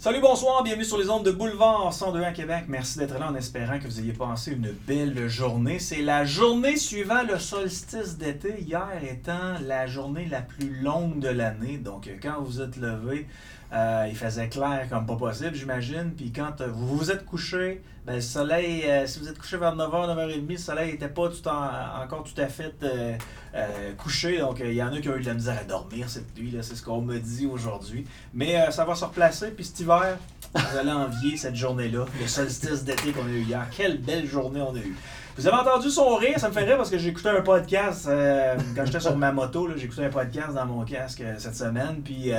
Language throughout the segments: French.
Salut, bonsoir, bienvenue sur les ondes de Boulevard 102 à Québec. Merci d'être là en espérant que vous ayez passé une belle journée. C'est la journée suivant le solstice d'été, hier étant la journée la plus longue de l'année. Donc, quand vous êtes levé, euh, il faisait clair comme pas possible, j'imagine. Puis quand euh, vous vous êtes couché, ben, le soleil, euh, si vous êtes couché vers 9h, 9h30, le soleil n'était pas tout en- encore tout à fait couché. Donc il y en a qui ont eu de la misère à dormir cette nuit, c'est ce qu'on me dit aujourd'hui. Mais ça va se replacer. Puis cet hiver, vous allez envier cette journée-là, le solstice d'été qu'on a eu hier. Quelle belle journée on a eu. Vous avez entendu son rire, ça me fait rire parce que j'écoutais un podcast quand j'étais sur ma moto. J'écoutais un podcast dans mon casque cette semaine. Puis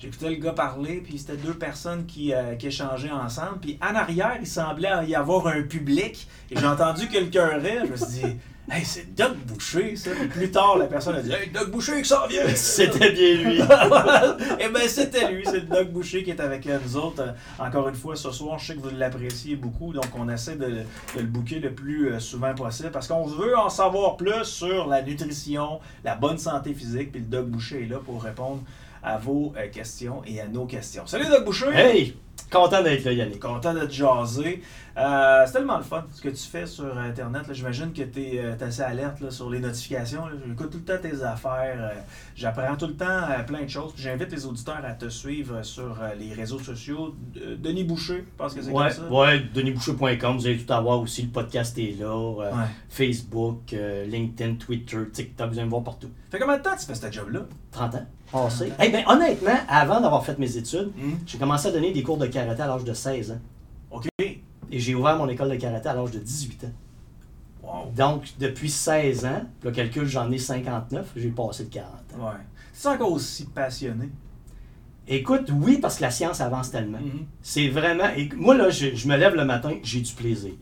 J'écoutais le gars parler, puis c'était deux personnes qui, euh, qui échangeaient ensemble. Puis en arrière, il semblait y avoir un public. Et j'ai entendu quelqu'un rire. Je me suis dit, hey, c'est Doug Boucher, ça. Puis plus tard, la personne a dit, hey, Doug Boucher qui s'en vient. C'était bien lui. Et ben c'était lui, c'est Doug Boucher qui est avec euh, nous autres. Euh, encore une fois, ce soir, je sais que vous l'appréciez beaucoup, donc on essaie de, de le booker le plus souvent possible parce qu'on veut en savoir plus sur la nutrition, la bonne santé physique, puis le Doug Boucher est là pour répondre à vos euh, questions et à nos questions. Salut Doug Boucher! Hey! Content d'être là, Yannick. Content de te jaser. Euh, c'est tellement le fun ce que tu fais sur Internet. J'imagine que tu es, assez alerte là, sur les notifications. J'écoute tout le temps tes affaires. euh, J'apprends tout le temps euh, plein de choses. J'invite les auditeurs à te suivre sur euh, les réseaux sociaux. Euh, Denis Boucher, je pense que c'est Ouais, comme ça. ouais, denisboucher.com, vous allez tout avoir aussi. Le podcast est là. euh, Ouais. Facebook, euh, LinkedIn, Twitter, TikTok, vous allez me voir partout. Fait combien de temps tu fais ce job-là? 30 ans passé. Eh ben, honnêtement, avant d'avoir fait mes études, Hmm. j'ai commencé à donner des cours de karaté à l'âge de 16 ans. OK. Et j'ai ouvert mon école de karaté à l'âge de 18 ans. Wow. Donc, depuis 16 ans, le calcul, j'en ai 59, j'ai passé le 40 ans. Ouais. Es encore aussi passionné? Écoute, oui, parce que la science avance tellement. Mhm. C'est vraiment. et moi, là, je, je me lève le matin, j'ai du plaisir.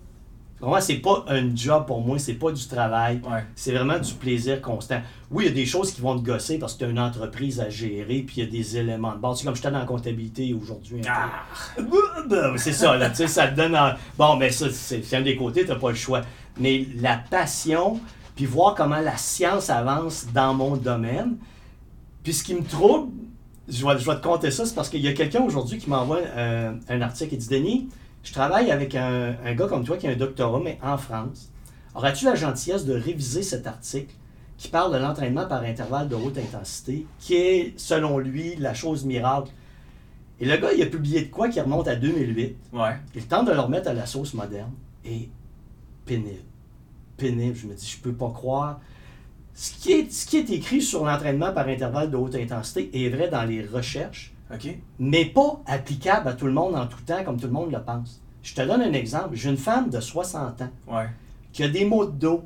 Vraiment, c'est pas un job pour moi, c'est pas du travail. Ouais. C'est vraiment du plaisir constant. Oui, il y a des choses qui vont te gosser parce que tu as une entreprise à gérer, puis il y a des éléments de base. C'est comme j'étais dans la comptabilité aujourd'hui. un Ah! C'est ça, là, tu sais, ça te donne. en- Bon, mais ça, c'est un des côtés, tu pas le choix. Mais la passion, puis voir comment la science avance dans mon domaine. Puis ce qui me trouble, je vais, je vais te conter ça, c'est parce qu'il y a quelqu'un aujourd'hui qui m'envoie euh, un article et dit Denis, je travaille avec un, un gars comme toi qui a un doctorat, mais en France. Aurais-tu la gentillesse de réviser cet article qui parle de l'entraînement par intervalle de haute intensité, qui est, selon lui, la chose miracle? Et le gars, il a publié de quoi qui remonte à 2008. Ouais. Il tente de le remettre à la sauce moderne et pénible. Pénible. Je me dis, je peux pas croire. Ce qui est, ce qui est écrit sur l'entraînement par intervalle de haute intensité est vrai dans les recherches, Mais pas applicable à tout le monde en tout temps comme tout le monde le pense. Je te donne un exemple. J'ai une femme de 60 ans Ouais. qui a des maux de dos.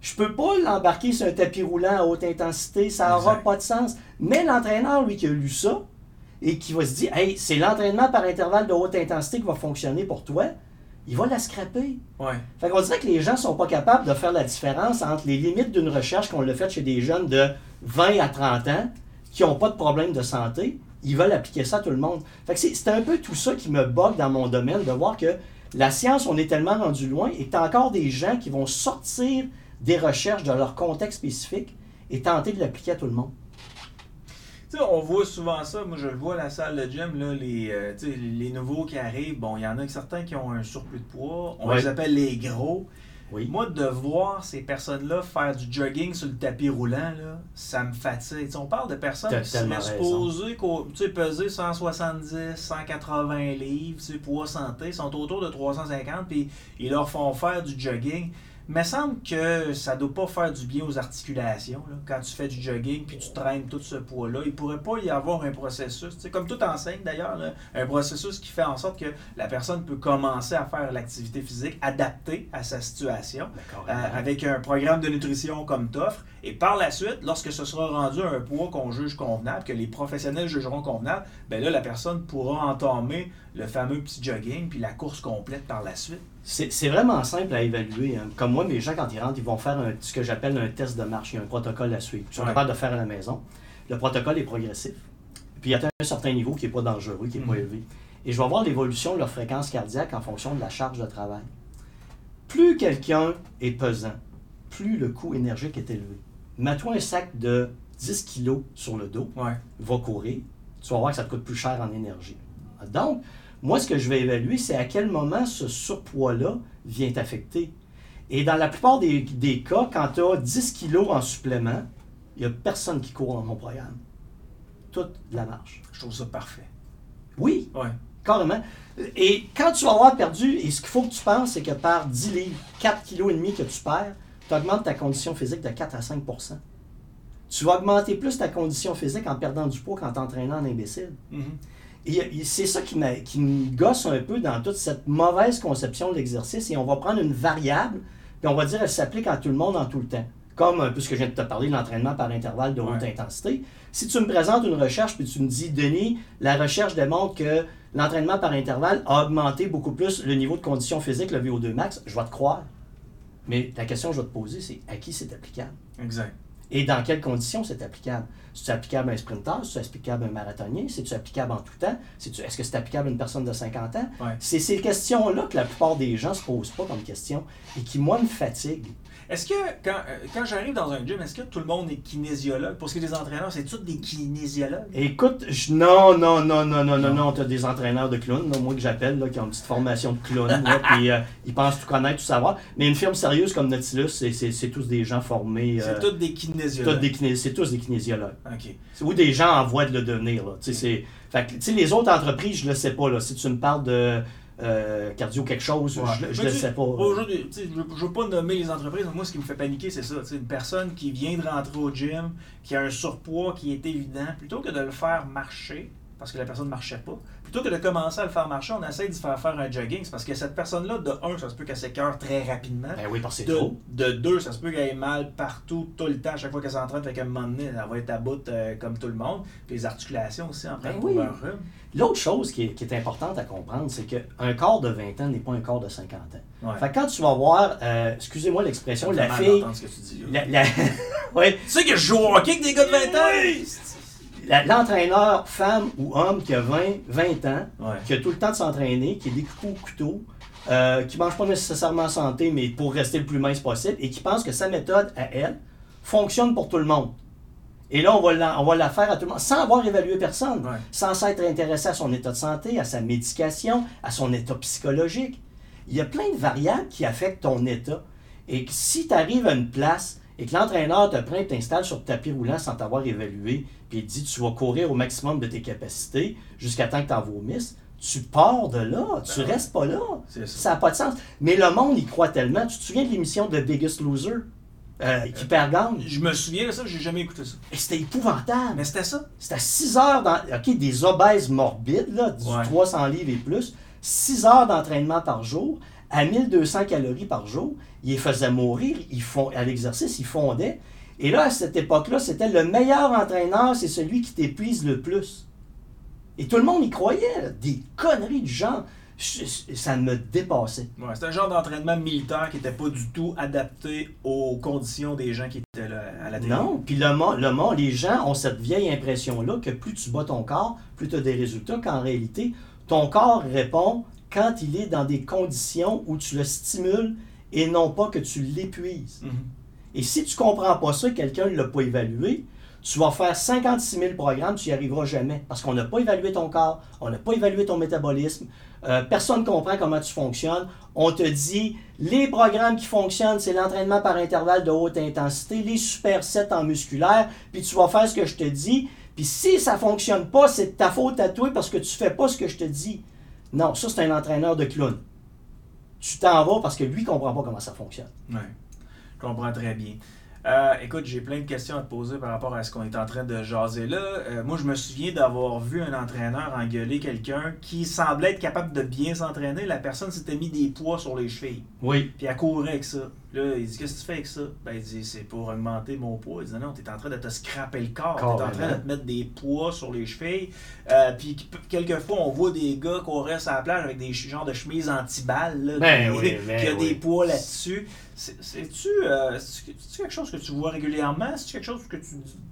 Je peux pas l'embarquer sur un tapis roulant à haute intensité, ça n'aura pas de sens. Mais l'entraîneur, lui, qui a lu ça, et qui va se dire, hey, c'est l'entraînement par intervalle de haute intensité qui va fonctionner pour toi, il va la scraper. Ouais. Fait qu'on dirait que les gens sont pas capables de faire la différence entre les limites d'une recherche qu'on l'a faite chez des jeunes de 20 à 30 ans qui n'ont pas de problème de santé. Ils veulent appliquer ça à tout le monde. Fait que c'est un peu tout ça qui me bug dans mon domaine, de voir que la science, on est tellement rendu loin et que tu as encore des gens qui vont sortir des recherches de leur contexte spécifique et tenter de l'appliquer à tout le monde. On voit souvent ça. Moi, je le vois à la salle de gym, là, les, euh, les nouveaux qui arrivent. Bon, il y en a certains qui ont un surplus de poids. On Ouais. les appelle les gros. Oui. Moi, de voir ces personnes-là faire du jogging sur le tapis roulant, là, ça me fatigue. On parle de personnes T'as qui sont supposées peser 170, 180 livres, poids santé, ils sont autour de 350, puis ils leur font faire du jogging. Il me semble que ça doit pas faire du bien aux articulations. là. Quand tu fais du jogging puis tu traînes tout ce poids-là, il pourrait pas y avoir un processus, sais, comme tout enseigne d'ailleurs, un processus qui fait en sorte que la personne peut commencer à faire l'activité physique adaptée à sa situation D'accord. euh, avec un programme de nutrition comme t'offres. Et par la suite, lorsque ce sera rendu à un poids qu'on juge convenable, que les professionnels jugeront convenable, ben là, la personne pourra entamer le fameux petit jogging puis la course complète par la suite. C'est vraiment simple à évaluer. hein. Comme moi, mes gens, quand ils rentrent, ils vont faire un- ce que j'appelle un test de marche. Il y a un protocole à suivre. Ils sont Ouais. capables de faire à la maison. Le protocole est progressif. Puis il y a un certain niveau qui n'est pas dangereux, qui n'est pas Mhm. élevé. Et je vais voir l'évolution de leur fréquence cardiaque en fonction de la charge de travail. Plus quelqu'un est pesant, plus le coût énergique est élevé. Mets-toi un sac de 10 kg sur le dos, Ouais. va courir, tu vas voir que ça te coûte plus cher en énergie. Donc, moi, ce que je vais évaluer, c'est à quel moment ce surpoids-là vient t'affecter. Et dans la plupart des, des cas, quand tu as 10 kilos en supplément, il n'y a personne qui court dans mon programme. Toute la marche. Je trouve ça parfait. Oui, Ouais. carrément. Et quand tu vas avoir perdu, et ce qu'il faut que tu penses, c'est que par 10 livres, 4 kg et demi que tu perds, tu augmentes ta condition physique de 4 à 5% Tu vas augmenter plus ta condition physique en perdant du poids qu'en t'entraînant en imbécile. Mhm. Et, et c'est ça qui, me gosse un peu dans toute cette mauvaise conception de l'exercice. Et on va prendre une variable, puis on va dire elle s'applique à tout le monde en tout le temps. Comme un peu ce que je viens de te parler, l'entraînement par intervalle de haute Ouais. intensité. Si tu me présentes une recherche, puis tu me dis, Denis, la recherche démontre que l'entraînement par intervalle a augmenté beaucoup plus le niveau de condition physique, le VO2 max, je vais te croire. Mais la question que je vais te poser, c'est à qui c'est applicable? Exact. Et dans quelles conditions c'est applicable? C'est applicable à un sprinter? C'est applicable à un marathonien? C'est applicable en tout temps? Est-ce que c'est applicable à une personne de 50 ans? Ouais. C'est ces questions-là que la plupart des gens se posent pas comme question et qui, moi, me fatiguent. Est-ce que quand, euh, quand j'arrive dans un gym, est-ce que tout le monde est kinésiologue? Pour ce qui est des entraîneurs, c'est tous des kinésiologues? Écoute, je- non, non, non, non, non, non, non, t'as des entraîneurs de clowns, moi que j'appelle, là, qui ont une petite formation de clown, là, puis euh, ils pensent tout connaître, tout savoir. Mais une firme sérieuse comme Nautilus, c'est- tous des gens formés. euh, C'est tous des tous kinésiologues. des kinés- c'est tous des kinésiologues. OK. C'est- ou des gens en voie de le devenir. Là. C'est- Fait que, tu sais, les autres entreprises, je ne le sais pas. Là. Si tu me parles de euh, cardio quelque chose, Ouais. je, tu- sais pas. Aujourd'hui, je ne veux pas nommer les entreprises, mais moi, ce qui me fait paniquer, c'est ça. Une personne qui vient de rentrer au gym, qui a un surpoids qui est évident, plutôt que de le faire marcher, parce que la personne ne marchait pas, plutôt que de commencer à le faire marcher, on essaie de faire faire un jogging. C'est parce que cette personne-là, de un, ça se peut qu'elle s'écœure très rapidement. Ben oui, parce que c'est De, trop. de deux, ça se peut qu'elle ait mal partout, tout le temps, à chaque fois qu'elle s'entraîne, fait qu'à un moment donné, elle va être à bout euh, comme tout le monde. Puis les articulations aussi en Ben prennent oui. L'autre chose qui est, qui est importante à comprendre, c'est qu'un corps de 20 ans n'est pas un corps de 50 ans. Ouais. Fait que quand tu vas voir, euh, excusez-moi l'expression, la fille. ce que tu dis, là. La, la- ouais, Tu sais que je joue au hockey avec des gars de 20 ans? la- l'entraîneur, femme ou homme qui a 20, 20 ans, Ouais. qui a tout le temps de s'entraîner, qui est des coups au couteau, euh, qui mange pas nécessairement santé, mais pour rester le plus mince possible, et qui pense que sa méthode à elle fonctionne pour tout le monde. Et là, on va, la, on va la faire à tout le monde, sans avoir évalué personne, Ouais. sans s'être intéressé à son état de santé, à sa médication, à son état psychologique. Il y a plein de variables qui affectent ton état. Et que si tu arrives à une place et que l'entraîneur te prend et t'installe sur le tapis roulant sans t'avoir évalué, puis il dit tu vas courir au maximum de tes capacités jusqu'à temps que tu en vomisses, tu pars de là, tu Ben ouais. restes pas là. C'est ça. N'a pas de sens. Mais le monde y croit tellement. Tu te souviens de l'émission de Biggest Loser euh, qui gagne? Je me souviens de ça, j'ai jamais écouté ça. Et c'était épouvantable. Mais c'était ça? C'était à 6 heures, dans, OK, des obèses morbides, là, du Ouais. 300 livres et plus, 6 heures d'entraînement par jour, à 1200 calories par jour. Ils les faisaient mourir, ils font, à l'exercice, ils fondaient. Et là, à cette époque-là, c'était le meilleur entraîneur, c'est celui qui t'épuise le plus. Et tout le monde y croyait, là, des conneries du genre. Je- je- ça me dépassait. Ouais, c'était un genre d'entraînement militaire qui n'était pas du tout adapté aux conditions des gens qui étaient là à la télé. Non, puis le monde, le monde, les gens ont cette vieille impression-là que plus tu bats ton corps, plus tu as des résultats, qu'en réalité, ton corps répond quand il est dans des conditions où tu le stimules et non pas que tu l'épuises. Mhm. Et si tu comprends pas ça, quelqu'un ne l'a pas évalué, tu vas faire 56 000 programmes, tu n'y arriveras jamais. Parce qu'on n'a pas évalué ton corps, on n'a pas évalué ton métabolisme, euh, personne ne comprend comment tu fonctionnes. On te dit, les programmes qui fonctionnent, c'est l'entraînement par intervalle de haute intensité, les supersets en musculaire, puis tu vas faire ce que je te dis. Puis si ça fonctionne pas, c'est de ta faute à toi parce que tu fais pas ce que je te dis. Non, ça c'est un entraîneur de clown. Tu t'en vas parce que lui comprend pas comment ça fonctionne. Je comprends très bien. Euh, écoute, j'ai plein de questions à te poser par rapport à ce qu'on est en train de jaser là. Euh, moi, je me souviens d'avoir vu un entraîneur engueuler quelqu'un qui semblait être capable de bien s'entraîner. La personne s'était mis des poids sur les chevilles. Oui. Puis elle courait avec ça. Là, il dit Qu'est-ce que tu fais avec ça? Ben, il dit C'est pour augmenter mon poids. Il dit Non, t'es en train de te scraper le corps. T'es en train de te mettre des poids sur les chevilles. Euh, puis qu- quelquefois, on voit des gars courir sur la plage avec des genres de chemises anti-balles. là, Ben qui, oui, ben qui a oui. des poids là-dessus. C'est-tu euh, c'est-tu- quelque chose que tu vois régulièrement? C'est quelque chose que tu,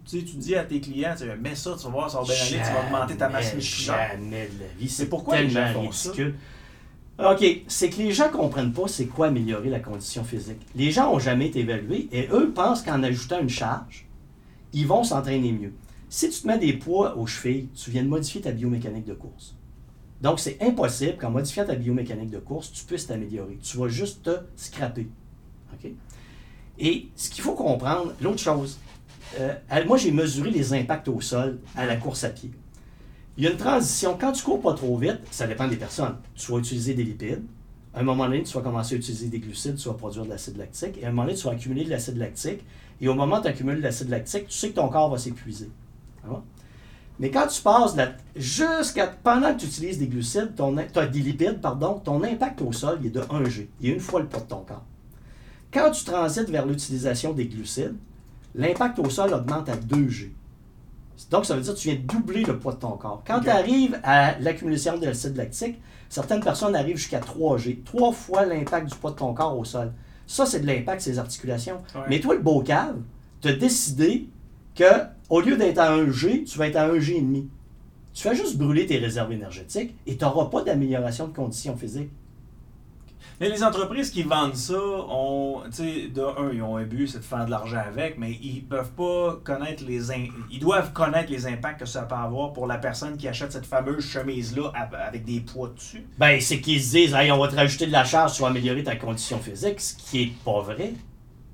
tu, sais, tu dis à tes clients tu dis, Mets ça, tu vas voir, ça va bien aller, tu vas augmenter ta masse musculaire. Jamais de la vie. C'est pourquoi les gens font ça? OK, c'est que les gens comprennent pas c'est quoi améliorer la condition physique. Les gens ont jamais été évalués et eux pensent qu'en ajoutant une charge, ils vont s'entraîner mieux. Si tu te mets des poids aux chevilles, tu viens de modifier ta biomécanique de course. Donc, c'est impossible qu'en modifiant ta biomécanique de course, tu puisses t'améliorer. Tu vas juste te scraper. OK? Et ce qu'il faut comprendre, l'autre chose, euh, moi, j'ai mesuré les impacts au sol à la course à pied. Il y a une transition. Quand tu cours pas trop vite, ça dépend des personnes. Tu vas utiliser des lipides. À un moment donné, tu vas commencer à utiliser des glucides, tu vas produire de l'acide lactique. Et à un moment donné, tu vas accumuler de l'acide lactique. Et au moment où tu accumules de l'acide lactique, tu sais que ton corps va s'épuiser. Mais quand tu passes jusqu'à pendant que tu utilises des glucides, ton, as des lipides, pardon, ton impact au sol est de 1 G. Il y a une fois le poids de ton corps. Quand tu transites vers l'utilisation des glucides, l'impact au sol augmente à 2 G. Donc, ça veut dire que tu viens de doubler le poids de ton corps. Quand tu arrives à l'accumulation de l'acide lactique, certaines personnes arrivent jusqu'à 3G, trois fois l'impact du poids de ton corps au sol. Ça, c'est de l'impact sur les articulations. Mais toi, le beau cave, tu as décidé que au lieu d'être à 1G, tu vas être à 1G et demi. Tu vas juste brûler tes réserves énergétiques et tu n'auras pas d'amélioration de conditions physiques. Mais les entreprises qui vendent ça ont, tu sais, de un, ils ont un but, c'est de faire de l'argent avec, mais ils peuvent pas connaître les, ils doivent connaître les impacts que ça peut avoir pour la personne qui achète cette fameuse chemise-là avec des poids dessus. Ben, c'est qu'ils se disent, hey, on va te rajouter de la charge, tu vas améliorer ta condition physique, ce qui est pas vrai.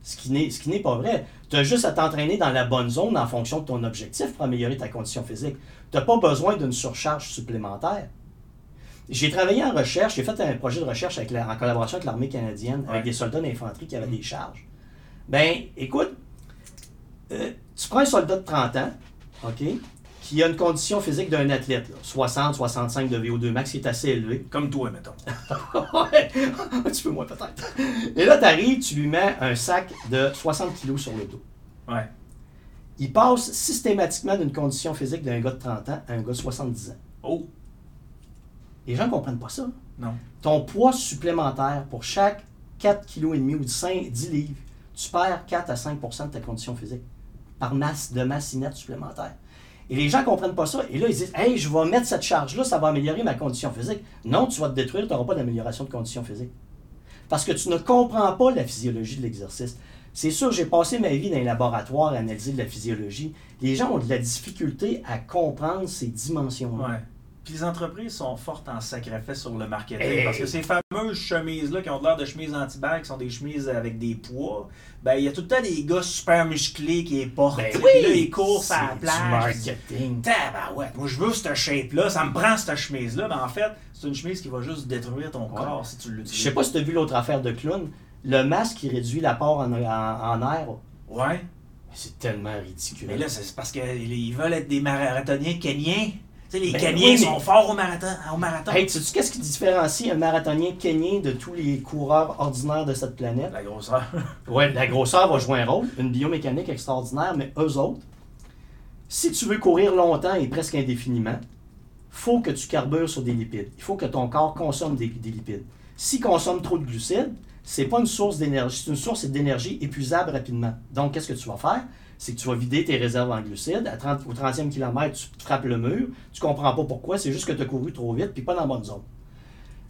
Ce qui n'est pas vrai. Tu as juste à t'entraîner dans la bonne zone en fonction de ton objectif pour améliorer ta condition physique. Tu n'as pas besoin d'une surcharge supplémentaire. J'ai travaillé en recherche, j'ai fait un projet de recherche avec en collaboration avec l'armée canadienne, avec des soldats d'infanterie qui avaient des charges. Ben, écoute, euh, tu prends un soldat de 30 ans, OK, qui a une condition physique d'un athlète, 60-65 de VO2 max, qui est assez élevé. Comme toi, mettons. ouais, un petit peu moins peut-être. Et là, tu arrives, tu lui mets un sac de 60 kg sur le dos. Ouais. Il passe systématiquement d'une condition physique d'un gars de 30 ans à un gars de 70 ans. Oh! Les gens ne comprennent pas ça. Non. Ton poids supplémentaire pour chaque 4,5 kg ou 5, 10 livres, tu perds 4 à 5% de ta condition physique par masse de masse inerte supplémentaire. Et les gens ne comprennent pas ça. Et là, ils disent Hey, je vais mettre cette charge-là, ça va améliorer ma condition physique. Non, tu vas te détruire, tu n'auras pas d'amélioration de condition physique. Parce que tu ne comprends pas la physiologie de l'exercice. C'est sûr, j'ai passé ma vie dans les laboratoires à analyser de la physiologie. Les gens ont de la difficulté à comprendre ces dimensions-là. Ouais. Puis les entreprises sont fortes en sacrifice sur le marketing. Parce que ces fameuses chemises-là qui ont l'air de chemises anti-bag, qui sont des chemises avec des poids, ben il y a tout le temps des gars super musclés qui les portent. Ben oui, là, ils courent à la plage. marketing. ouais, moi je veux cette shape-là, ça me prend cette chemise-là, mais en fait, c'est une chemise qui va juste détruire ton corps si tu l'utilises. Je sais pas si tu as vu l'autre affaire de clown. Le masque qui réduit l'apport en, en, en air. Ouais. C'est tellement ridicule. Mais là, c'est parce qu'ils veulent être des marathoniens kenyans les ben Kenyans sont forts au marathon. Au marathon. Hey, sais-tu qu'est-ce qui différencie un marathonien kenyan de tous les coureurs ordinaires de cette planète? La grosseur. oui, la grosseur va jouer un rôle, une biomécanique extraordinaire, mais eux autres, si tu veux courir longtemps et presque indéfiniment, faut que tu carbures sur des lipides. Il faut que ton corps consomme des, des lipides. S'il consomme trop de glucides, c'est pas une source d'énergie, c'est une source d'énergie épuisable rapidement. Donc, qu'est-ce que tu vas faire? C'est que tu vas vider tes réserves en glucides. À 30, au 30e kilomètre, tu frappes le mur. Tu comprends pas pourquoi. C'est juste que tu as couru trop vite puis pas dans la bonne zone.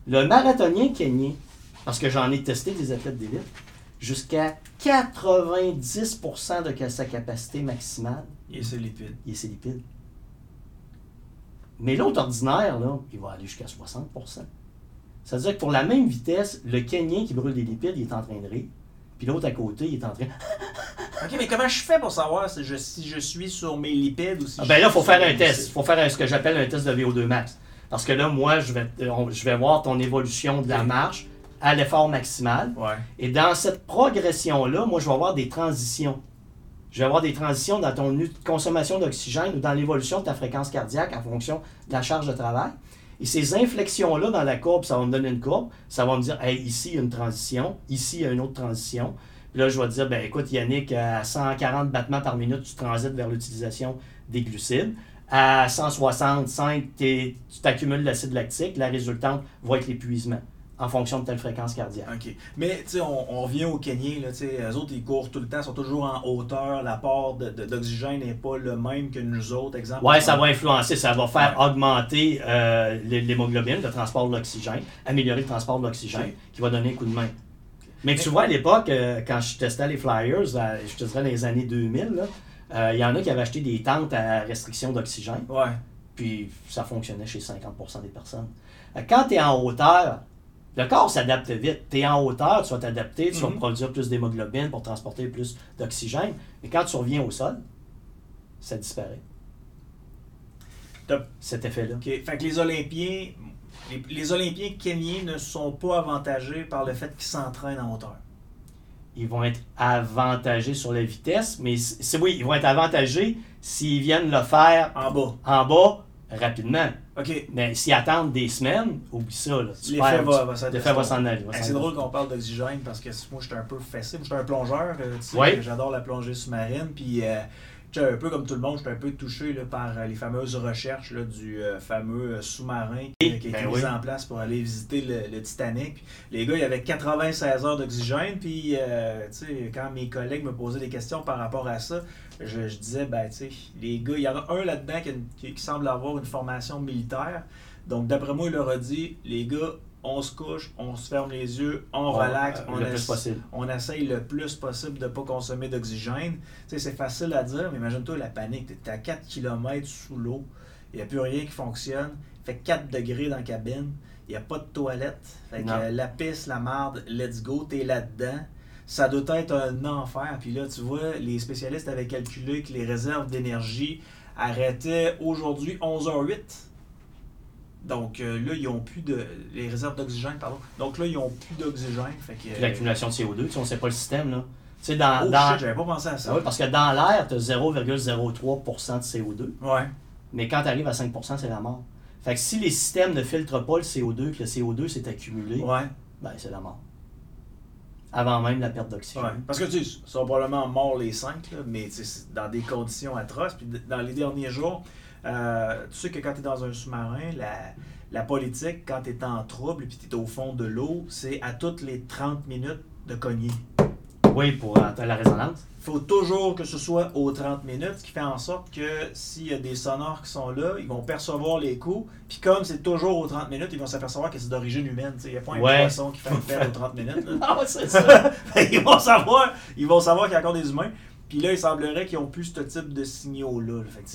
Le marathonien kenyan, parce que j'en ai testé des athlètes d'élite, jusqu'à 90% de sa capacité maximale. Il est ses lipides. Il est ses lipides. Mais l'autre ordinaire, là, il va aller jusqu'à 60%. Ça veut dire que pour la même vitesse, le Kenyan qui brûle des lipides, il est en train de rire. Puis l'autre à côté, il est en train. OK, mais comment je fais pour savoir si je, si je suis sur mes lipides ou si ah, Ben là, il faut faire un test. Il faut faire ce que j'appelle un test de VO2 max. Parce que là, moi, je vais, je vais voir ton évolution de la marche à l'effort maximal. Et dans cette progression-là, moi, je vais avoir des transitions. Je vais avoir des transitions dans ton consommation d'oxygène ou dans l'évolution de ta fréquence cardiaque en fonction de la charge de travail. Et ces inflexions-là dans la courbe, ça va me donner une courbe. Ça va me dire, ici, il y a une transition. Ici, il y a une autre transition. Puis là, je vais te dire, ben écoute, Yannick, à 140 battements par minute, tu transites vers l'utilisation des glucides. À 165, tu t'accumules l'acide lactique. La résultante va être l'épuisement en fonction de telle fréquence cardiaque. OK. Mais, tu sais, on, on, revient au Kenya, là, eux autres, ils courent tout le temps, sont toujours en hauteur, l'apport d'oxygène n'est pas le même que nous autres, exemple. Oui, ça va influencer, ça va faire augmenter euh, l'hémoglobine, le transport de l'oxygène, améliorer le transport de l'oxygène, qui va donner un coup de main. Mais tu vois, à l'époque, euh, quand je testais les Flyers, euh, je te dirais dans les années 2000, il y en a qui avaient acheté des tentes à restriction d'oxygène. Ouais. Puis ça fonctionnait chez 50% des personnes. Quand tu es en hauteur, le corps s'adapte vite. Tu es en hauteur, tu vas t'adapter, tu vas Mhm. produire plus d'hémoglobine pour transporter plus d'oxygène. Mais quand tu reviens au sol, ça disparaît. Top. Cet effet-là. Fait que les Olympiens, les, les Olympiens kenyans ne sont pas avantagés par le fait qu'ils s'entraînent en hauteur. Ils vont être avantagés sur la vitesse, mais oui, ils vont être avantagés s'ils viennent le faire En bas. en bas rapidement. OK. Mais s'ils attendent des semaines, oublie ça. là. Tu L'effet va, va s'en aller. Hey, c'est drôle qu'on parle d'oxygène parce que moi, j'étais un peu fessé. Moi, j'étais un plongeur. euh, Tu sais, Oui. J'adore la plongée sous-marine. Puis, euh, j'étais un peu comme tout le monde, j'étais un peu touché là, par euh, les fameuses recherches là, du euh, fameux euh, sous-marin qui a été Ben mis oui. en place pour aller visiter le, le Titanic. Puis, les gars, il y avait 96 heures d'oxygène. Puis, euh, tu sais, quand mes collègues me posaient des questions par rapport à ça, je, je disais, ben, tu sais, les gars, il y en a un là-dedans qui- qui semble avoir une formation militaire. Donc, d'après moi, il leur a dit, les gars, on se couche, on se ferme les yeux, on relaxe, euh, on, le plus essa- possible. on essaye le plus possible de ne pas consommer d'oxygène. C'est facile à dire, mais imagine-toi la panique. Tu es à 4 km sous l'eau, il n'y a plus rien qui fonctionne, il fait 4 degrés dans la cabine, il n'y a pas de toilette. Fait que euh, la pisse, la marde, let's go, tu es là-dedans. Ça doit être un enfer. Puis là, tu vois, les spécialistes avaient calculé que les réserves d'énergie arrêtaient aujourd'hui 11h08. Donc euh, là, ils ont plus de. Les réserves d'oxygène, pardon. Donc là, ils ont plus d'oxygène. Fait que. Puis L'accumulation de CO2, tu sais, on ne sait pas le système. Là. Tu sais, dans, Oh dans- shit, j'avais pas pensé à ça. Ah oui, parce que dans l'air, tu as 0,03% de CO2. Ouais. Mais quand tu arrives à 5%, c'est la mort. Fait que si les systèmes ne filtrent pas le CO2, que le CO2 s'est accumulé, Ouais. ben c'est la mort. Avant même la perte d'oxygène. Ouais. Parce que tu sais, ils sont probablement morts les cinq, là, mais dans des conditions atroces. Puis dans les derniers jours, euh, tu sais que quand tu es dans un sous-marin, la, la politique, quand tu es en trouble et tu es au fond de l'eau, c'est à toutes les 30 minutes de cogner. Oui, pour euh, la résonance. Il faut toujours que ce soit aux 30 minutes, ce qui fait en sorte que s'il y a des sonores qui sont là, ils vont percevoir les coups. Puis comme c'est toujours aux 30 minutes, ils vont s'apercevoir que c'est d'origine humaine. Il n'y a pas un Ouais. poisson qui fait une fête aux 30 minutes. là. Ah, c'est ça. ils vont savoir, ils vont savoir qu'il y a encore des humains. Puis là, il semblerait qu'ils n'ont plus ce type de signaux-là. là. Fait que,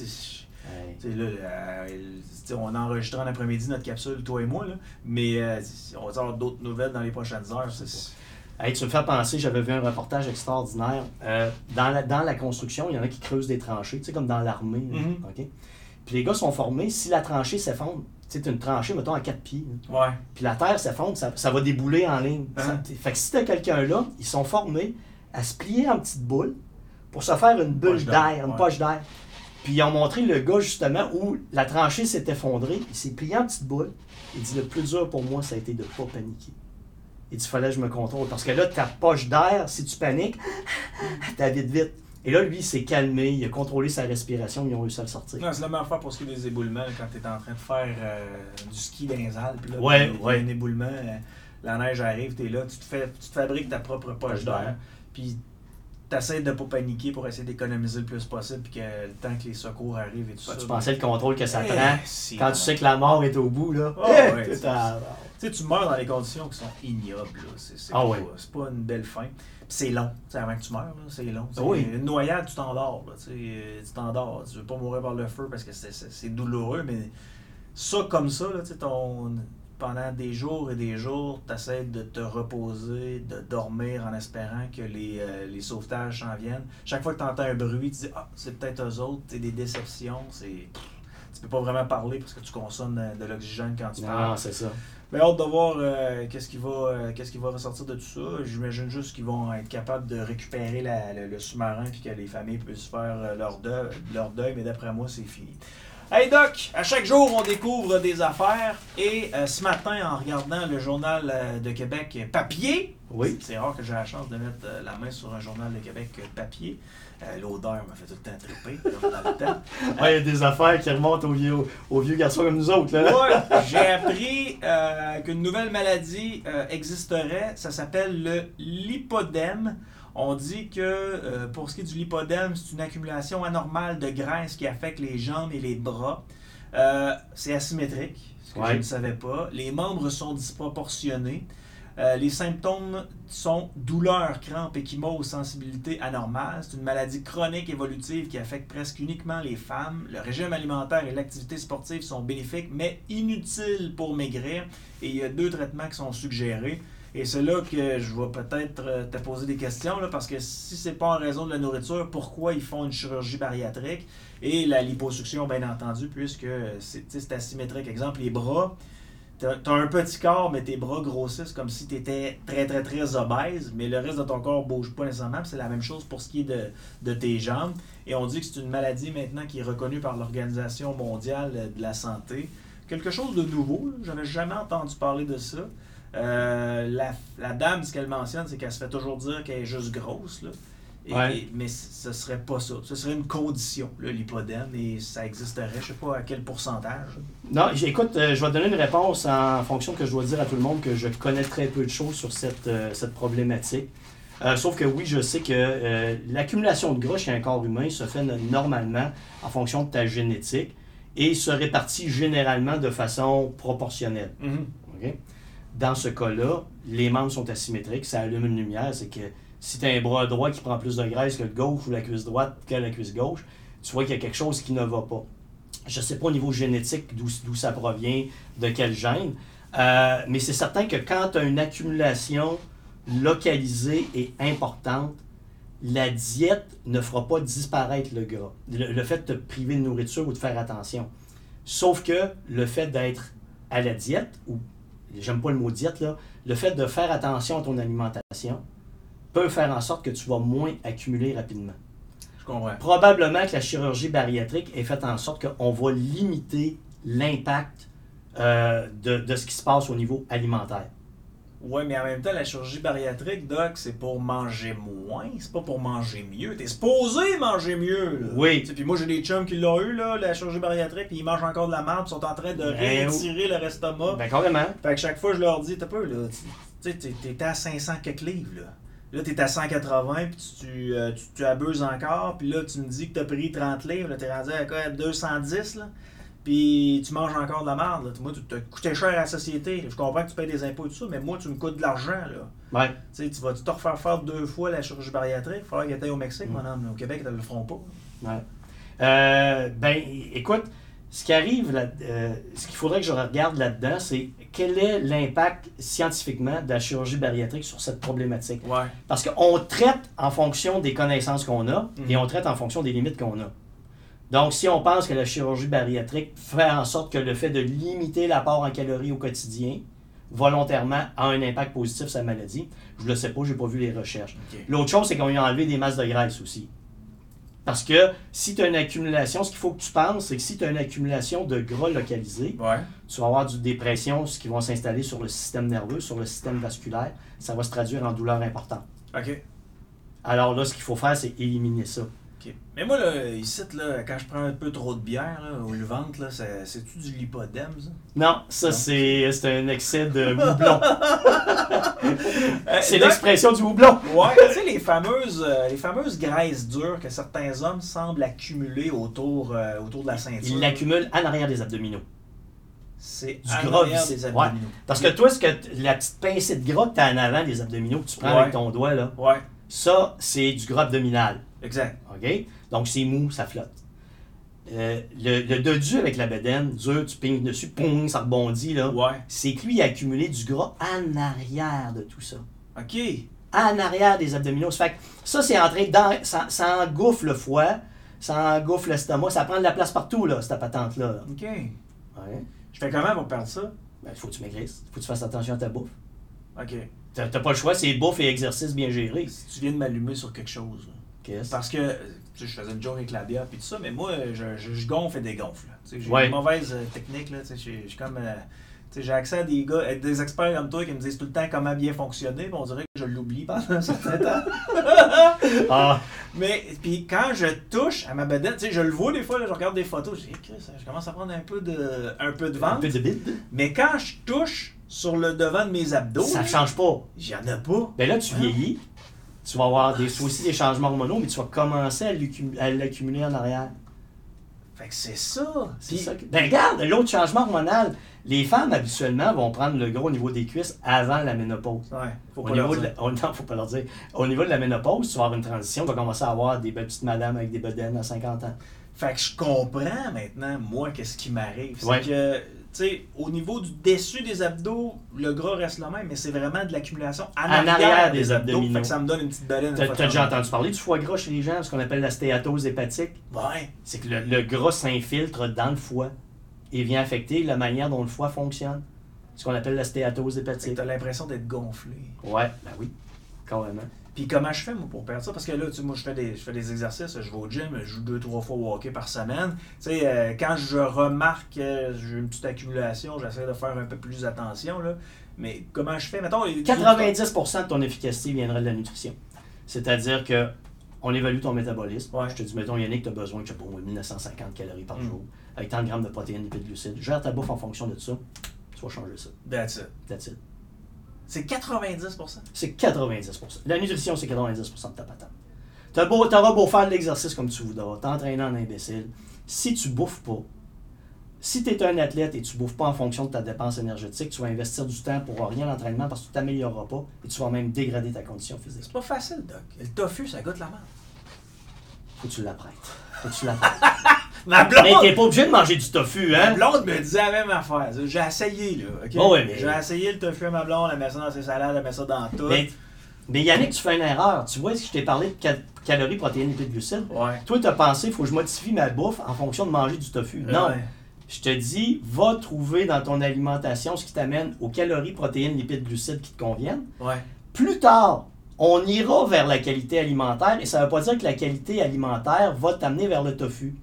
là, euh, on a enregistré en après-midi notre capsule, toi et moi, là. mais euh, on va avoir d'autres nouvelles dans les prochaines heures. c'est- Hey, tu me fais penser, j'avais vu un reportage extraordinaire. Euh, dans, la, dans la construction, il y en a qui creusent des tranchées, comme dans l'armée. là, Mhm. OK? Puis les gars sont formés, si la tranchée s'effondre, t'as une tranchée, mettons, à quatre pieds, là. Ouais. puis la terre s'effondre, ça, ça va débouler en ligne. Hein? Ça- fait que si t'as quelqu'un là, ils sont formés à se plier en petites boules pour se faire une bulle Poche d'air, d'air, une ouais. poche d'air. Puis ils ont montré le gars justement où la tranchée s'est effondrée, il s'est plié en petites boules. Il dit le plus dur pour moi, ça a été de pas paniquer. Il dit fallait que je me contrôle. Parce que là, ta poche d'air, si tu paniques, t'as vite vite. Et là, lui, il s'est calmé, il a contrôlé sa respiration, ils ont réussi à le sortir. Non, c'est la même affaire pour ce qui est des éboulements quand tu es en train de faire euh, du ski dans les Alpes. Là, Ouais, ouais. Un éboulement, euh, la neige arrive, tu es là, tu te, fais, tu te fabriques ta propre poche d'air. Puis tu essaies de ne pas paniquer pour essayer d'économiser le plus possible, puis que le temps que les secours arrivent et tout ça. tu pensais le contrôle que ça Eh, prend. si, Quand tu sais que la mort est au bout, là. Oh, ouais, à- Tu sais, tu meurs dans des conditions qui sont ignobles. là. C'est Ah pas, ouais. pas une belle fin. C'est long. Tu sais, avant que tu meurs, là, c'est long. Oui. Une noyade, tu t'endors. là, Tu sais, euh, tu t'endors. Tu veux pas mourir par le feu parce que c'est- douloureux, mais ça, comme ça, là, tu sais, ton, pendant des jours et des jours, tu essaies de te reposer, de dormir en espérant que les, euh, les sauvetages s'en viennent. Chaque fois que tu entends un bruit, tu dis Ah, c'est peut-être eux autres, c'est des déceptions. c'est Tu peux pas vraiment parler parce que tu consommes de, de l'oxygène quand tu parles. Non, c'est ça. Mais hâte de voir euh, qu'est-ce qui va euh, qu'est-ce qui va ressortir de tout ça. J'imagine juste qu'ils vont être capables de récupérer la- le, le sous-marin puis que les familles puissent faire euh, leur deuil, leur deuil mais d'après moi, c'est fini. Hey Doc, à chaque jour, on découvre des affaires et euh, ce matin, en regardant le journal euh, de Québec papier, Oui. c'est rare que j'ai la chance de mettre euh, la main sur un journal de Québec euh, papier. Euh, L'odeur m'a fait tout le temps triper. Ouais, il y a des affaires qui remontent aux vieux, aux vieux garçons comme nous autres. Là. Ouais, j'ai appris euh, qu'une nouvelle maladie euh, existerait. Ça s'appelle le lipodème. On dit que euh, pour ce qui est du lipodème, c'est une accumulation anormale de graisse qui affecte les jambes et les bras. Euh, c'est asymétrique, ce que je ne savais pas. Les membres sont disproportionnés. Euh, les symptômes sont douleur, crampes, échymose, sensibilité anormale. C'est une maladie chronique évolutive qui affecte presque uniquement les femmes. Le régime alimentaire et l'activité sportive sont bénéfiques, mais inutiles pour maigrir. Et il y a deux traitements qui sont suggérés. Et c'est là que je vais peut-être euh, te poser des questions, là, parce que si c'est pas en raison de la nourriture, pourquoi ils font une chirurgie bariatrique et la liposuction, bien entendu, puisque c'est asymétrique. Exemple, les bras, T'as as un petit corps, mais tes bras grossissent comme si tu étais très, très, très obèse, mais le reste de ton corps bouge pas nécessairement. C'est la même chose pour ce qui est de, de tes jambes. Et on dit que c'est une maladie maintenant qui est reconnue par l'Organisation mondiale de la santé. Quelque chose de nouveau, j'avais jamais entendu parler de ça. Euh, la, la dame, ce qu'elle mentionne, c'est qu'elle se fait toujours dire qu'elle est juste grosse. Là. Et- Ouais. et- mais ce serait pas ça. Ce serait une condition, l'hypodème, et ça existerait, je sais pas à quel pourcentage. Non, écoute, euh, je vais te donner une réponse en fonction que je dois dire à tout le monde que je connais très peu de choses sur cette, euh, cette problématique. Euh, sauf que oui, je sais que euh, l'accumulation de gras chez un corps humain se fait no- normalement en fonction de ta génétique et se répartit généralement de façon proportionnelle. OK? Dans ce cas-là, les membres sont asymétriques, ça allume une lumière, c'est que si tu as un bras droit qui prend plus de graisse que le gauche ou la cuisse droite que la cuisse gauche, tu vois qu'il y a quelque chose qui ne va pas. Je ne sais pas au niveau génétique d'où ça provient, de quel gène, euh, mais c'est certain que quand tu as une accumulation localisée et importante, la diète ne fera pas disparaître le gras. Le, le fait de te priver de nourriture ou de faire attention. Sauf que le fait d'être à la diète, ou j'aime pas le mot diète, là, le fait de faire attention à ton alimentation peut faire en sorte que tu vas moins accumuler rapidement. Je comprends. Probablement que la chirurgie bariatrique est faite en sorte qu'on va limiter l'impact euh, de, de ce qui se passe au niveau alimentaire. Ouais, mais en même temps, la chirurgie bariatrique, Doc, c'est pour manger moins, c'est pas pour manger mieux. T'es supposé manger mieux, là. Oui. Puis moi, j'ai des chums qui l'ont eu, là, la chirurgie bariatrique, puis ils mangent encore de la merde, puis sont en train de Ben, réétirer leur estomac. Ben, carrément. Fait que chaque fois, je leur dis, t'as peu, là, tu t'es- t'es à 500 quelques livres, là. Là, t'es à 180, puis tu, tu, euh, tu, tu abuses encore, puis là, tu me dis que t'as pris 30 livres, là, t'es rendu à quoi, 210, là? Puis tu manges encore de la merde, là. Moi, tu t'as coûté cher à la société. Je comprends que tu payes des impôts et tout ça, mais moi, tu me coûtes de l'argent, là. Ouais. Tu tu vas te refaire faire deux fois la chirurgie bariatrique. Il faudra qu'elle aille au Mexique, Mm. mon homme. Au Québec, ils ne le feront pas. Ouais. Euh, ben, écoute, ce qui arrive, là, euh, ce qu'il faudrait que je regarde là-dedans, c'est quel est l'impact scientifiquement de la chirurgie bariatrique sur cette problématique? Ouais. Parce qu'on traite en fonction des connaissances qu'on a Mhm. et on traite en fonction des limites qu'on a. Donc, si on pense que la chirurgie bariatrique fait en sorte que le fait de limiter l'apport en calories au quotidien, volontairement, a un impact positif sur la maladie, je ne le sais pas, je n'ai pas vu les recherches. L'autre chose, c'est qu'on lui a enlevé des masses de graisse aussi. Parce que si tu as une accumulation, ce qu'il faut que tu penses, c'est que si tu as une accumulation de gras localisé, Ouais. tu vas avoir du dépression, ce qui va s'installer sur le système nerveux, sur le système vasculaire. Ça va se traduire en douleur importante. OK. Alors là, ce qu'il faut faire, c'est éliminer ça. Mais moi, là, ici, là, quand je prends un peu trop de bière, là, ou le ventre, là, c'est- c'est-tu du lipodème, ça? Non, ça, c'est c'est un excès de houblon. Euh, c'est Doc, l'expression du houblon. Ouais, tu sais, les fameuses, euh, les fameuses graisses dures que certains hommes semblent accumuler autour, euh, autour de la ceinture. Il l'accumule en arrière des abdominaux. C'est Du gras des abdominaux. Parce que toi, ce que la petite pincée de gras que tu as en avant des abdominaux que tu prends Ouais. avec ton doigt, là, Ouais, ça, c'est du gras abdominal. Exact. OK? Donc, c'est mou, ça flotte. Euh, le, le dodu avec la bedaine, dur, tu pignes dessus, poum, ça rebondit, là. Ouais. C'est que lui, il a accumulé du gras en arrière de tout ça. OK. En arrière des abdominaux. Ça fait que ça, c'est en train d'en... Ça, ça engouffre le foie, ça engouffre l'estomac, ça prend de la place partout, là, cette patente-là. là. OK. Ouais. Je fais comment pour perdre ça? Ben, faut que tu maigrisses. faut que tu fasses attention à ta bouffe. OK. T'as t'as pas le choix, c'est bouffe et exercice bien géré. Si tu viens de m'allumer sur quelque chose, là. Qu'est-ce? Parce que, tu sais, je faisais une joke avec la bière puis tout ça, mais moi, je, je, je gonfle et dégonfle. là. Tu sais, J'ai Ouais. une mauvaise euh, technique, là. Tu sais, comme... euh, tu sais, j'ai accès à des gars, à des experts comme toi qui me disent tout le temps comment bien fonctionner, puis on dirait que je l'oublie pendant un certain temps. Ah, Mais puis quand je touche à ma bedaine, tu sais, je le vois des fois, là, je regarde des photos, je dis, Chris, je commence à prendre un peu de, un peu de un ventre. peu de bide. Mais quand je touche sur le devant de mes abdos, Ça là, change pas. j'y en a pas. Ben là, tu Ah. vieillis, tu vas avoir des, aussi des changements hormonaux, mais tu vas commencer à l'accu- à l'accumuler en arrière. Fait que c'est ça. Puis- ça que- Ben regarde, l'autre changement hormonal, les femmes habituellement vont prendre le gros au niveau des cuisses avant la ménopause. Ouais, faut Au niveau de la- oh non, faut pas leur dire. Au niveau de la ménopause, tu vas avoir une transition, tu vas commencer à avoir des belles petites madames avec des bedaines à 50 ans. Fait que je comprends maintenant, moi, qu'est-ce qui m'arrive. C'est Ouais. que, sais, au niveau du dessus des abdos, le gras reste le même, mais c'est vraiment de l'accumulation en, En arrière des abdominaux. Fait que ça me donne une petite baleine. T'as t'as déjà entendu parler du foie gras chez les gens, ce qu'on appelle la stéatose hépatique? Ouais. C'est que le, le gras s'infiltre dans le foie et vient affecter la manière dont le foie fonctionne. Ce qu'on appelle la stéatose hépatique. t'as l'impression d'être gonflé. Ouais, ben oui, carrément. Puis comment je fais moi pour perdre ça? Parce que là, tu sais, moi je fais des je fais des exercices, je vais au gym, je joue deux, trois fois au hockey par semaine. Tu sais, euh, quand je remarque que j'ai une petite accumulation, j'essaie de faire un peu plus attention. Là. Mais comment je fais? Mettons, les- 90% de ton efficacité viendrait de la nutrition. C'est-à-dire que on évalue ton métabolisme. Ouais. Je te dis, mettons, Yannick, tu as besoin, je sais pas, moi, 1950 calories par Mm. jour, avec tant de grammes de protéines, lipides, glucides. Gère ta bouffe en fonction de ça. Tu vas changer ça. That's it. That's it. C'est 90%. C'est 90%. La nutrition, c'est 90% de ta patate. T'as beau, t'auras beau faire de l'exercice comme tu voudras, t'entraîner en imbécile. Si tu bouffes pas, si tu es un athlète et tu bouffes pas en fonction de ta dépense énergétique, tu vas investir du temps pour rien à l'entraînement parce que tu t'amélioreras pas et tu vas même dégrader ta condition physique. C'est pas facile, Doc. Le tofu, ça goûte la merde. Faut que tu l'apprêtes. Faut que tu l'apprêtes. Ma Mais t'es pas obligé de manger du tofu, Ma hein? blonde me disait la même affaire. J'ai essayé, là. Oh mais- J'ai essayé le tofu à ma blonde, elle met ça dans ses salades, elle met ça dans tout. Mais, mais Yannick, tu fais une erreur. Tu vois, si je t'ai parlé de cal- calories, protéines, lipides, glucides, Ouais. toi, tu as pensé, il faut que je modifie ma bouffe en fonction de manger du tofu. Non. Je te dis, va trouver dans ton alimentation ce qui t'amène aux calories, protéines, lipides, glucides qui te conviennent. Ouais. Plus tard, on ira vers la qualité alimentaire et ça ne veut pas dire que la qualité alimentaire va t'amener vers le tofu.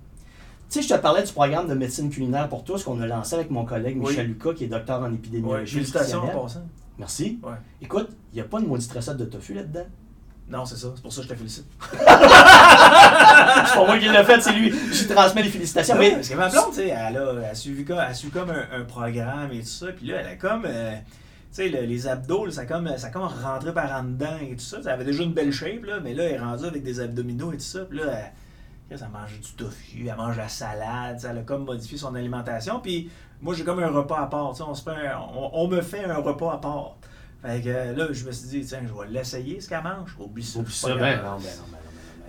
Tu sais, je te parlais du programme de médecine culinaire pour tous qu'on a lancé avec mon collègue Oui. Michel Lucas, qui est docteur en épidémiologie. Félicitations en nutritionnelle. passant. Merci. Ouais. Écoute, il n'y a pas de maudite recette de tofu là-dedans? Non, c'est ça. C'est pour ça que je te félicite. c'est pas moi qui l'ai fait, c'est lui. Je lui transmets les félicitations. Oui, Mais parce que ma blonde, tu sais, elle a, elle a suivi comme, elle a suivi comme un, un programme et tout ça. Puis là, elle a comme. euh, tu sais, le- les abdos, là, ça a comme, ça comme rentré par en dedans et tout ça. Elle avait déjà une belle shape, là, mais là, elle est rendue avec des abdominaux et tout ça. Puis là, elle, elle, mange du tofu, elle mange la salade, elle a comme modifié son alimentation. Puis moi, j'ai comme un repas à part. On, se fait un- on, on me fait un repas à part. Fait que là, je me suis dit, tiens, je vais l'essayer ce qu'elle mange. Oublie ça. Oublie c'est ça, ben non, ben non, ben ben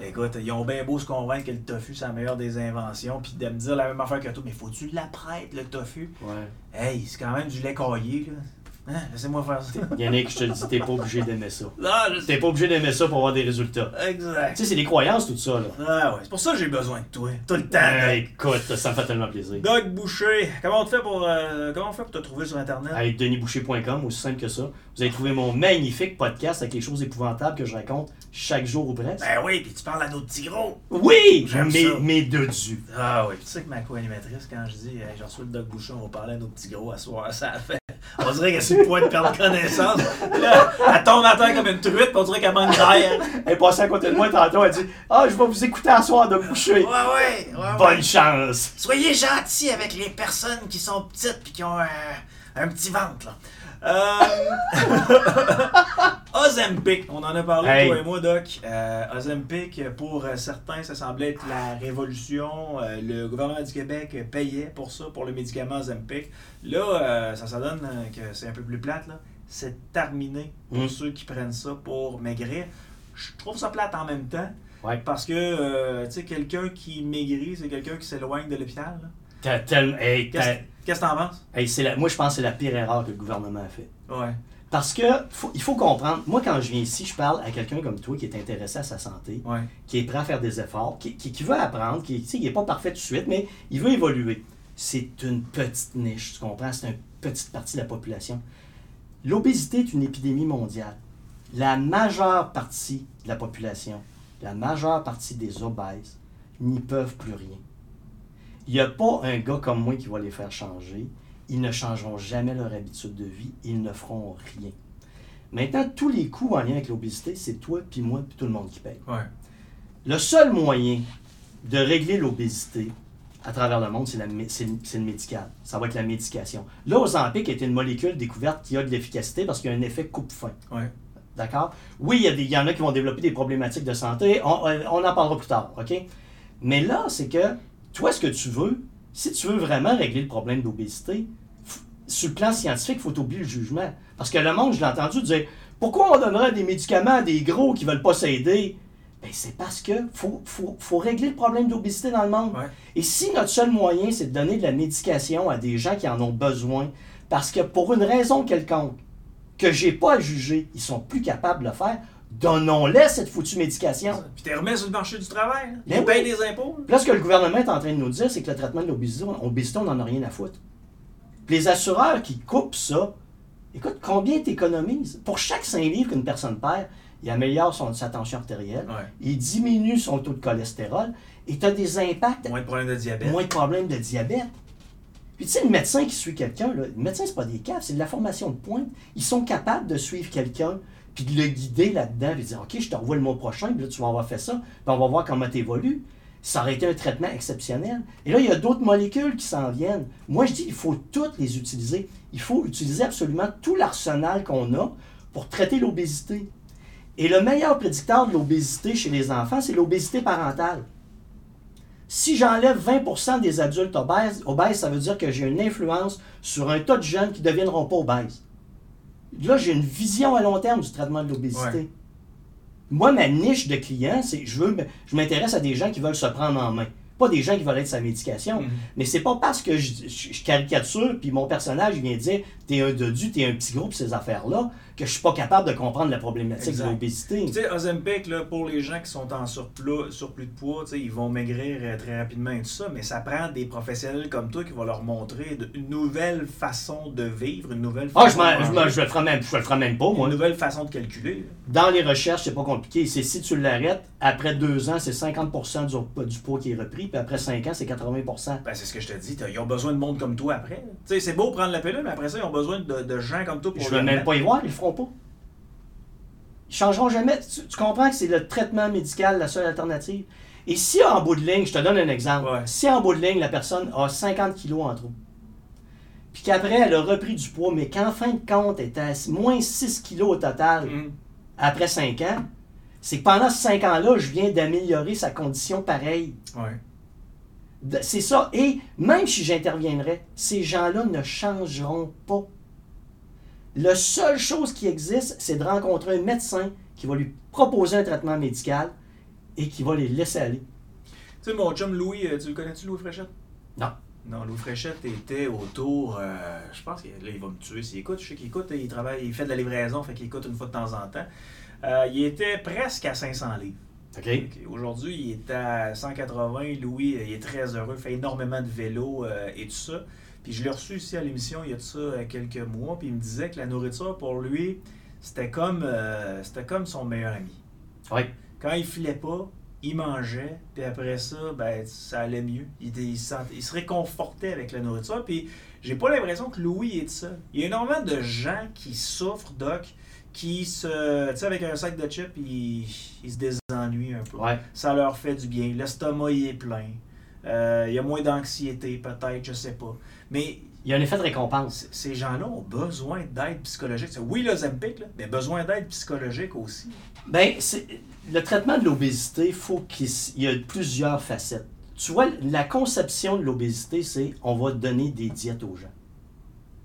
non. Écoute, ils ont bien beau se convaincre que le tofu, c'est la meilleure des inventions, puis de me dire la même affaire que toi, mais faut-tu l'apprêter, le tofu? Ouais. Hey, c'est quand même du lait caillé, là. Hein? Laissez-moi faire ça. Yannick, je te le dis, t'es pas obligé d'aimer ça. Non, je T'es pas obligé d'aimer ça pour avoir des résultats. Exact. Tu sais, c'est des croyances, tout ça, là. Ah ouais, c'est pour ça que j'ai besoin de toi, tout le temps. Euh, écoute, ça me fait tellement plaisir. Doug Boucher, comment on te fait pour, euh, comment on fait pour te trouver sur Internet? Avec denisboucher.com, aussi simple que ça. Vous allez trouver mon magnifique podcast avec les choses épouvantables que je raconte chaque jour ou presque. Ben oui, puis tu parles à nos petits gros. Oui! J'aime Mes, ça. mes deux dus. Ah oui, tu sais que ma co-animatrice, quand je dis, hey, j'en reçois le Doug Boucher, on va parler à nos petits gros à soir, ça a fait. On dirait qu'elle c'est le point de perdre connaissance. Là, elle tombe à terre comme une truite, on dirait qu'elle manque d'air. Elle est passée à côté de moi tantôt, elle dit Ah, je vais vous écouter à soir de boucher. Ouais, ouais, ouais, ouais. Bonne chance! Soyez gentils avec les personnes qui sont petites puis qui ont un, un petit ventre, là. Euh... Ozempic, on en a parlé, Hey. toi et moi, Doc. Euh, Ozempic, pour certains, ça semblait être la révolution. Euh, le gouvernement du Québec payait pour ça, pour le médicament Ozempic. Là, euh, ça, ça donne que c'est un peu plus plate, là. C'est terminé pour Mm. ceux qui prennent ça pour maigrir. Je trouve ça plate en même temps. Ouais. Parce que, tu sais, quelqu'un qui maigrit, c'est quelqu'un qui s'éloigne de l'hôpital. là. T'as tellement. Hey, Qu'est-ce que t'en penses? hey, c'est la- Moi, je pense que c'est la pire erreur que le gouvernement a fait. Ouais. Parce que faut- il faut comprendre, moi quand je viens ici, je parle à quelqu'un comme toi qui est intéressé à sa santé, Ouais. qui est prêt à faire des efforts, qui, qui- qui veut apprendre, qui n'est pas parfait tout de suite, mais il veut évoluer. C'est une petite niche, tu comprends? C'est une petite partie de la population. L'obésité est une épidémie mondiale. La majeure partie de la population, la majeure partie des obèses, n'y peuvent plus rien. Il n'y a pas un gars comme moi qui va les faire changer. Ils ne changeront jamais leur habitude de vie. Ils ne feront rien. Maintenant, tous les coûts en lien avec l'obésité, c'est toi, puis moi, puis tout le monde qui paye. Ouais. Le seul moyen de régler l'obésité à travers le monde, c'est, la c'est, le- c'est le médical. Ça va être la médication. Là, Ozempic est une molécule découverte qui a de l'efficacité parce qu'il y a un effet coupe-faim. Ouais. D'accord? Oui, il y, a des- il y en a qui vont développer des problématiques de santé. On, euh, on en parlera plus tard, OK? Mais là, c'est que toi, ce que tu veux, si tu veux vraiment régler le problème d'obésité, sur le plan scientifique, il faut oublier le jugement. Parce que le monde, je l'ai entendu dire Pourquoi on donnerait des médicaments à des gros qui veulent pas s'aider? Ben, C'est parce que faut, faut, faut régler le problème d'obésité dans le monde. Ouais. Et si notre seul moyen, c'est de donner de la médication à des gens qui en ont besoin, parce que pour une raison quelconque, que j'ai pas à juger, ils sont plus capables de le faire, donnons-les cette foutue médication. Puis t'es remis sur le marché du travail. là. Ben oui. des impôts. là. Puis Là, ce que le gouvernement est en train de nous dire, c'est que le traitement de l'obésité, obésité, on n'en a rien à foutre. Puis les assureurs qui coupent ça, écoute, combien tu économises? Pour chaque 5 livres qu'une personne perd, il améliore son, sa tension artérielle, Ouais. il diminue son taux de cholestérol, et tu as des impacts, Moins de problèmes de diabète. moins de problèmes de diabète. Puis tu sais, le médecin qui suit quelqu'un, là, le médecin, c'est pas des caves, c'est de la formation de pointe. Ils sont capables de suivre quelqu'un, puis de le guider là-dedans, puis de dire, OK, je te revois le mois prochain, puis là, tu vas avoir fait ça, puis on va voir comment tu évolues. Ça aurait été un traitement exceptionnel. Et là, il y a d'autres molécules qui s'en viennent. Moi, je dis, il faut toutes les utiliser. Il faut utiliser absolument tout l'arsenal qu'on a pour traiter l'obésité. Et le meilleur prédicteur de l'obésité chez les enfants, c'est l'obésité parentale. Si j'enlève 20% des adultes obèses, obèses, ça veut dire que j'ai une influence sur un tas de jeunes qui ne deviendront pas obèses. Là, j'ai une vision à long terme du traitement de l'obésité. Ouais. Moi, ma niche de clients, c'est je veux je m'intéresse à des gens qui veulent se prendre en main. Pas des gens qui veulent être sa médication. Mhm. Mais c'est pas parce que je, je- je caricature, puis mon personnage vient dire t'es un dodu, t'es un petit groupe, ces affaires-là, que je suis pas capable de comprendre la problématique Exact. de l'obésité. Tu sais, Ozempic, là, pour les gens qui sont en surplus, surplus de poids, ils vont maigrir euh, très rapidement et tout ça, mais ça prend des professionnels comme toi qui vont leur montrer une nouvelle façon de vivre, une nouvelle Ah, façon je, m'en- de je, je le ferai même, je le ferai même pas, moi. une nouvelle façon de calculer. Dans les recherches, c'est pas compliqué. C'est si tu l'arrêtes, après deux ans, c'est 50% du, du poids qui est repris, puis après cinq ans, c'est 80%. Ben, c'est ce que je te dis, ils ont besoin de monde comme toi après. là. Tu sais, c'est beau prendre la pilule, mais après ça, ils ont besoin de, de gens comme toi pour Je veux même pas y voir, ils le pas. Ils changeront jamais. Tu, tu comprends que c'est le traitement médical la seule alternative. Et si en bout de ligne, je te donne un exemple, Ouais. si en bout de ligne, la personne a 50 kilos en trop, puis qu'après, elle a repris du poids, mais qu'en fin de compte, elle est à moins 6 kilos au total Mhm. après 5 ans, c'est que pendant ces 5 ans-là, je viens d'améliorer sa condition pareille. Ouais. C'est ça. Et même si j'interviendrais, ces gens-là ne changeront pas. La seule chose qui existe, c'est de rencontrer un médecin qui va lui proposer un traitement médical et qui va les laisser aller. Tu sais, mon chum Louis, euh, tu le connais-tu, Louis Fréchette? Non. Non, Louis Fréchette était autour, euh, je pense que là, il va me tuer s'il écoute. Je sais qu'il écoute, il travaille, il fait de la livraison, fait qu'il écoute une fois de temps en temps. Euh, il était presque à 500 livres. OK? Aujourd'hui, il est à 180. Louis, il est très heureux, fait énormément de vélo euh, et tout ça. Puis je l'ai reçu ici à l'émission il y a de ça euh, quelques mois, puis il me disait que la nourriture pour lui, c'était comme, euh, c'était comme son meilleur ami. Oui. Quand il filait pas, il mangeait, puis après ça, ben, ça allait mieux. Il, se sentait- il se réconfortait avec la nourriture, puis j'ai pas l'impression que Louis est seul. Il y a énormément de gens qui souffrent, Doc, qui se. Tu sais, avec un sac de chips, ils, ils se désennuient un peu. Ouais. Ça leur fait du bien. L'estomac, il est plein. Euh, il y a moins d'anxiété, peut-être, je sais pas. Mais Il y a un effet de récompense. ces gens-là ont besoin d'aide psychologique. Oui, le Zempic, mais besoin d'aide psychologique aussi. C'est- le traitement de l'obésité, faut qu'il il y a plusieurs facettes. Tu vois, la conception de l'obésité, c'est on va donner des diètes aux gens.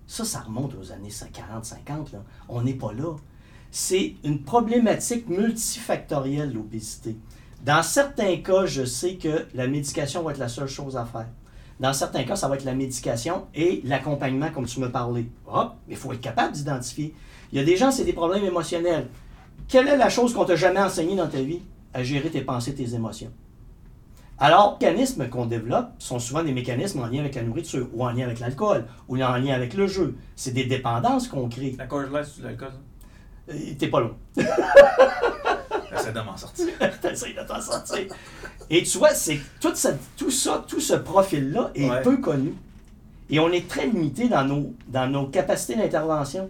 Ça, ça remonte aux années 40, 50. Là. On n'est pas là. C'est une problématique multifactorielle, l'obésité. Dans certains cas, je sais que la médication va être la seule chose à faire. Dans certains cas, ça va être la médication et l'accompagnement, comme tu me parlais. Ah, mais il faut être capable d'identifier. Il y a des gens, c'est des problèmes émotionnels. Quelle est la chose qu'on t'a jamais enseignée dans ta vie? À gérer tes pensées, tes émotions. Alors, les mécanismes qu'on développe sont souvent des mécanismes en lien avec la nourriture, ou en lien avec l'alcool, ou en lien avec le jeu. C'est des dépendances qu'on crée. La congelaire, c'est l'alcool, Euh, T'es pas loin. ça? J'essaie de m'en sortir. T'essayes de t'en sortir. Et tu vois, c'est tout, ça- tout ça, tout ce profil-là est Ouais. peu connu. Et on est très limité dans nos, dans nos capacités d'intervention.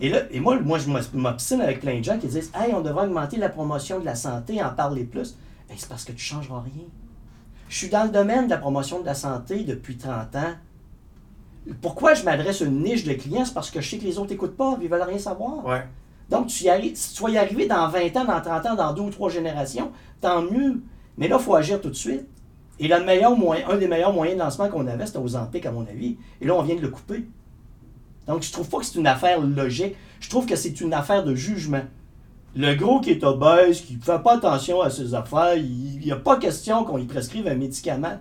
Et là, et moi, moi je m'obstine avec plein de gens qui disent Hey, on devrait augmenter la promotion de la santé, en parler plus. Ben, c'est parce que tu ne changeras rien. Je suis dans le domaine de la promotion de la santé depuis 30 ans. Pourquoi je m'adresse à une niche de clients? C'est parce que je sais que les autres n'écoutent pas, ils veulent rien savoir. Ouais. Donc, tu y si tu vas y arriver dans 20 ans, dans 30 ans, dans deux ou trois générations, tant mieux. Mais là, il faut agir tout de suite. Et le meilleur moyen, un des meilleurs moyens de lancement qu'on avait, c'était aux Ozempic, à mon avis. Et là, on vient de le couper. Donc, je trouve pas que c'est une affaire logique. Je trouve que c'est une affaire de jugement. Le gros qui est obèse, qui ne fait pas attention à ses affaires, il n'y a pas question qu'on lui prescrive un médicament.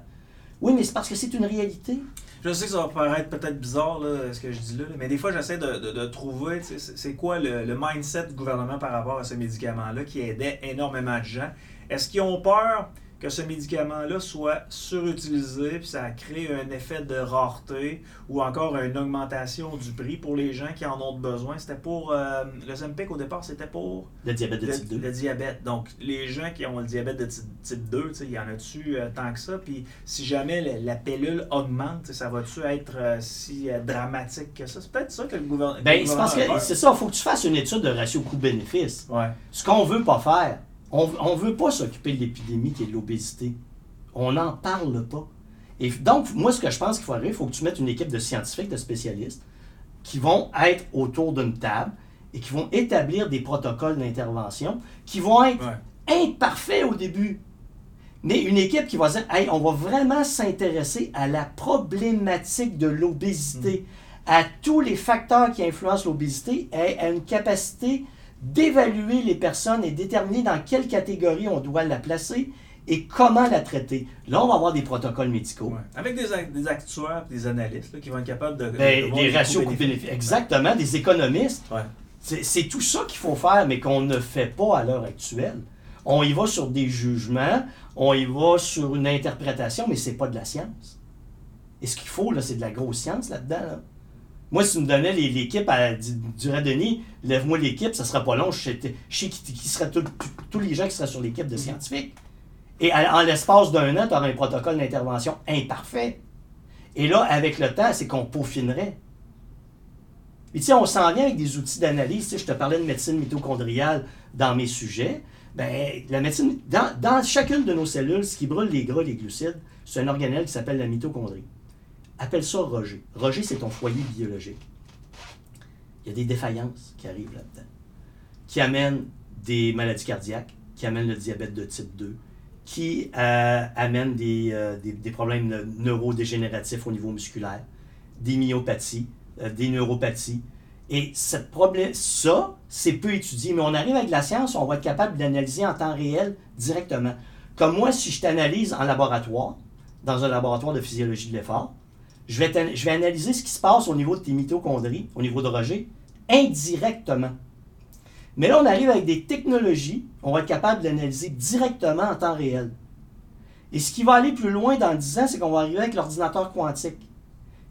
Oui, mais c'est parce que c'est une réalité. Je sais que ça va paraître peut-être bizarre, là, ce que je dis là, mais des fois, j'essaie de, trouver, c'est quoi le, mindset du gouvernement par rapport à ce médicament-là qui aidait énormément de gens. Est-ce qu'ils ont peur que ce médicament-là soit surutilisé, puis ça crée un effet de rareté ou encore une augmentation du prix pour les gens qui en ont besoin? C'était pour. Euh, le Zempic au départ, c'était pour? Le diabète de type 2. Le diabète. Donc, les gens qui ont le diabète de type, 2, il y en a-tu euh, tant que ça? Puis, si jamais la, pilule augmente, ça va-tu être euh, si dramatique que ça? C'est peut-être ça que le gouvernement. Ben, c'est parce que c'est ça, il faut que tu fasses une étude de ratio coût-bénéfice. Ouais. Ce qu'on veut pas faire, on ne veut pas s'occuper de l'épidémie qui est l'obésité. On n'en parle pas. Et donc, moi, ce que je pense qu'il faudrait, il faut que tu mettes une équipe de scientifiques, de spécialistes, qui vont être autour d'une table et qui vont établir des protocoles d'intervention qui vont être imparfaits au début. Mais une équipe qui va dire, hey, on va vraiment s'intéresser à la problématique de l'obésité, mm. à tous les facteurs qui influencent l'obésité et à une capacité d'évaluer les personnes et déterminer dans quelle catégorie on doit la placer et comment la traiter. Là, on va avoir des protocoles médicaux. Avec des, des actuaires, des analystes qui vont être capables de... Ben, des ratios coûts-bénéfices. Exactement, des économistes. C'est tout ça qu'il faut faire, mais qu'on ne fait pas à l'heure actuelle. On y va sur des jugements, on y va sur une interprétation, mais c'est pas de la science. Et ce qu'il faut, là, c'est de la grosse science là-dedans. là dedans moi, si tu me donnais l'équipe à du Denis, lève-moi l'équipe, ça sera pas long. Je sais, qui, qui seraient tous les gens qui seraient sur l'équipe de mhm. scientifiques. Et en l'espace d'un an, tu auras un protocole d'intervention imparfait. Et là, avec le temps, c'est qu'on peaufinerait. Et tu sais, on s'en vient avec des outils d'analyse. Tu je te parlais de médecine mitochondriale dans mes sujets. Ben, la médecine, dans, dans chacune de nos cellules, ce qui brûle les gras, les glucides, c'est un organelle qui s'appelle la mitochondrie. Appelle ça Roger. Roger, c'est ton foyer biologique. Il y a des défaillances qui arrivent là-dedans, qui amènent des maladies cardiaques, qui amènent le diabète de type 2, qui euh, amènent euh, des, des, problèmes neurodégénératifs au niveau musculaire, des myopathies, euh, des neuropathies. Et cette problème, ça, c'est peu étudié, mais on arrive avec la science, on va être capable d'analyser en temps réel directement. Comme moi, si je t'analyse en laboratoire, dans un laboratoire de physiologie de l'effort, je vais, analyser ce qui se passe au niveau de tes mitochondries, au niveau de Roger, indirectement. Mais là, on arrive avec des technologies, on va être capable d'analyser directement en temps réel. Et ce qui va aller plus loin dans 10 ans, c'est qu'on va arriver avec l'ordinateur quantique,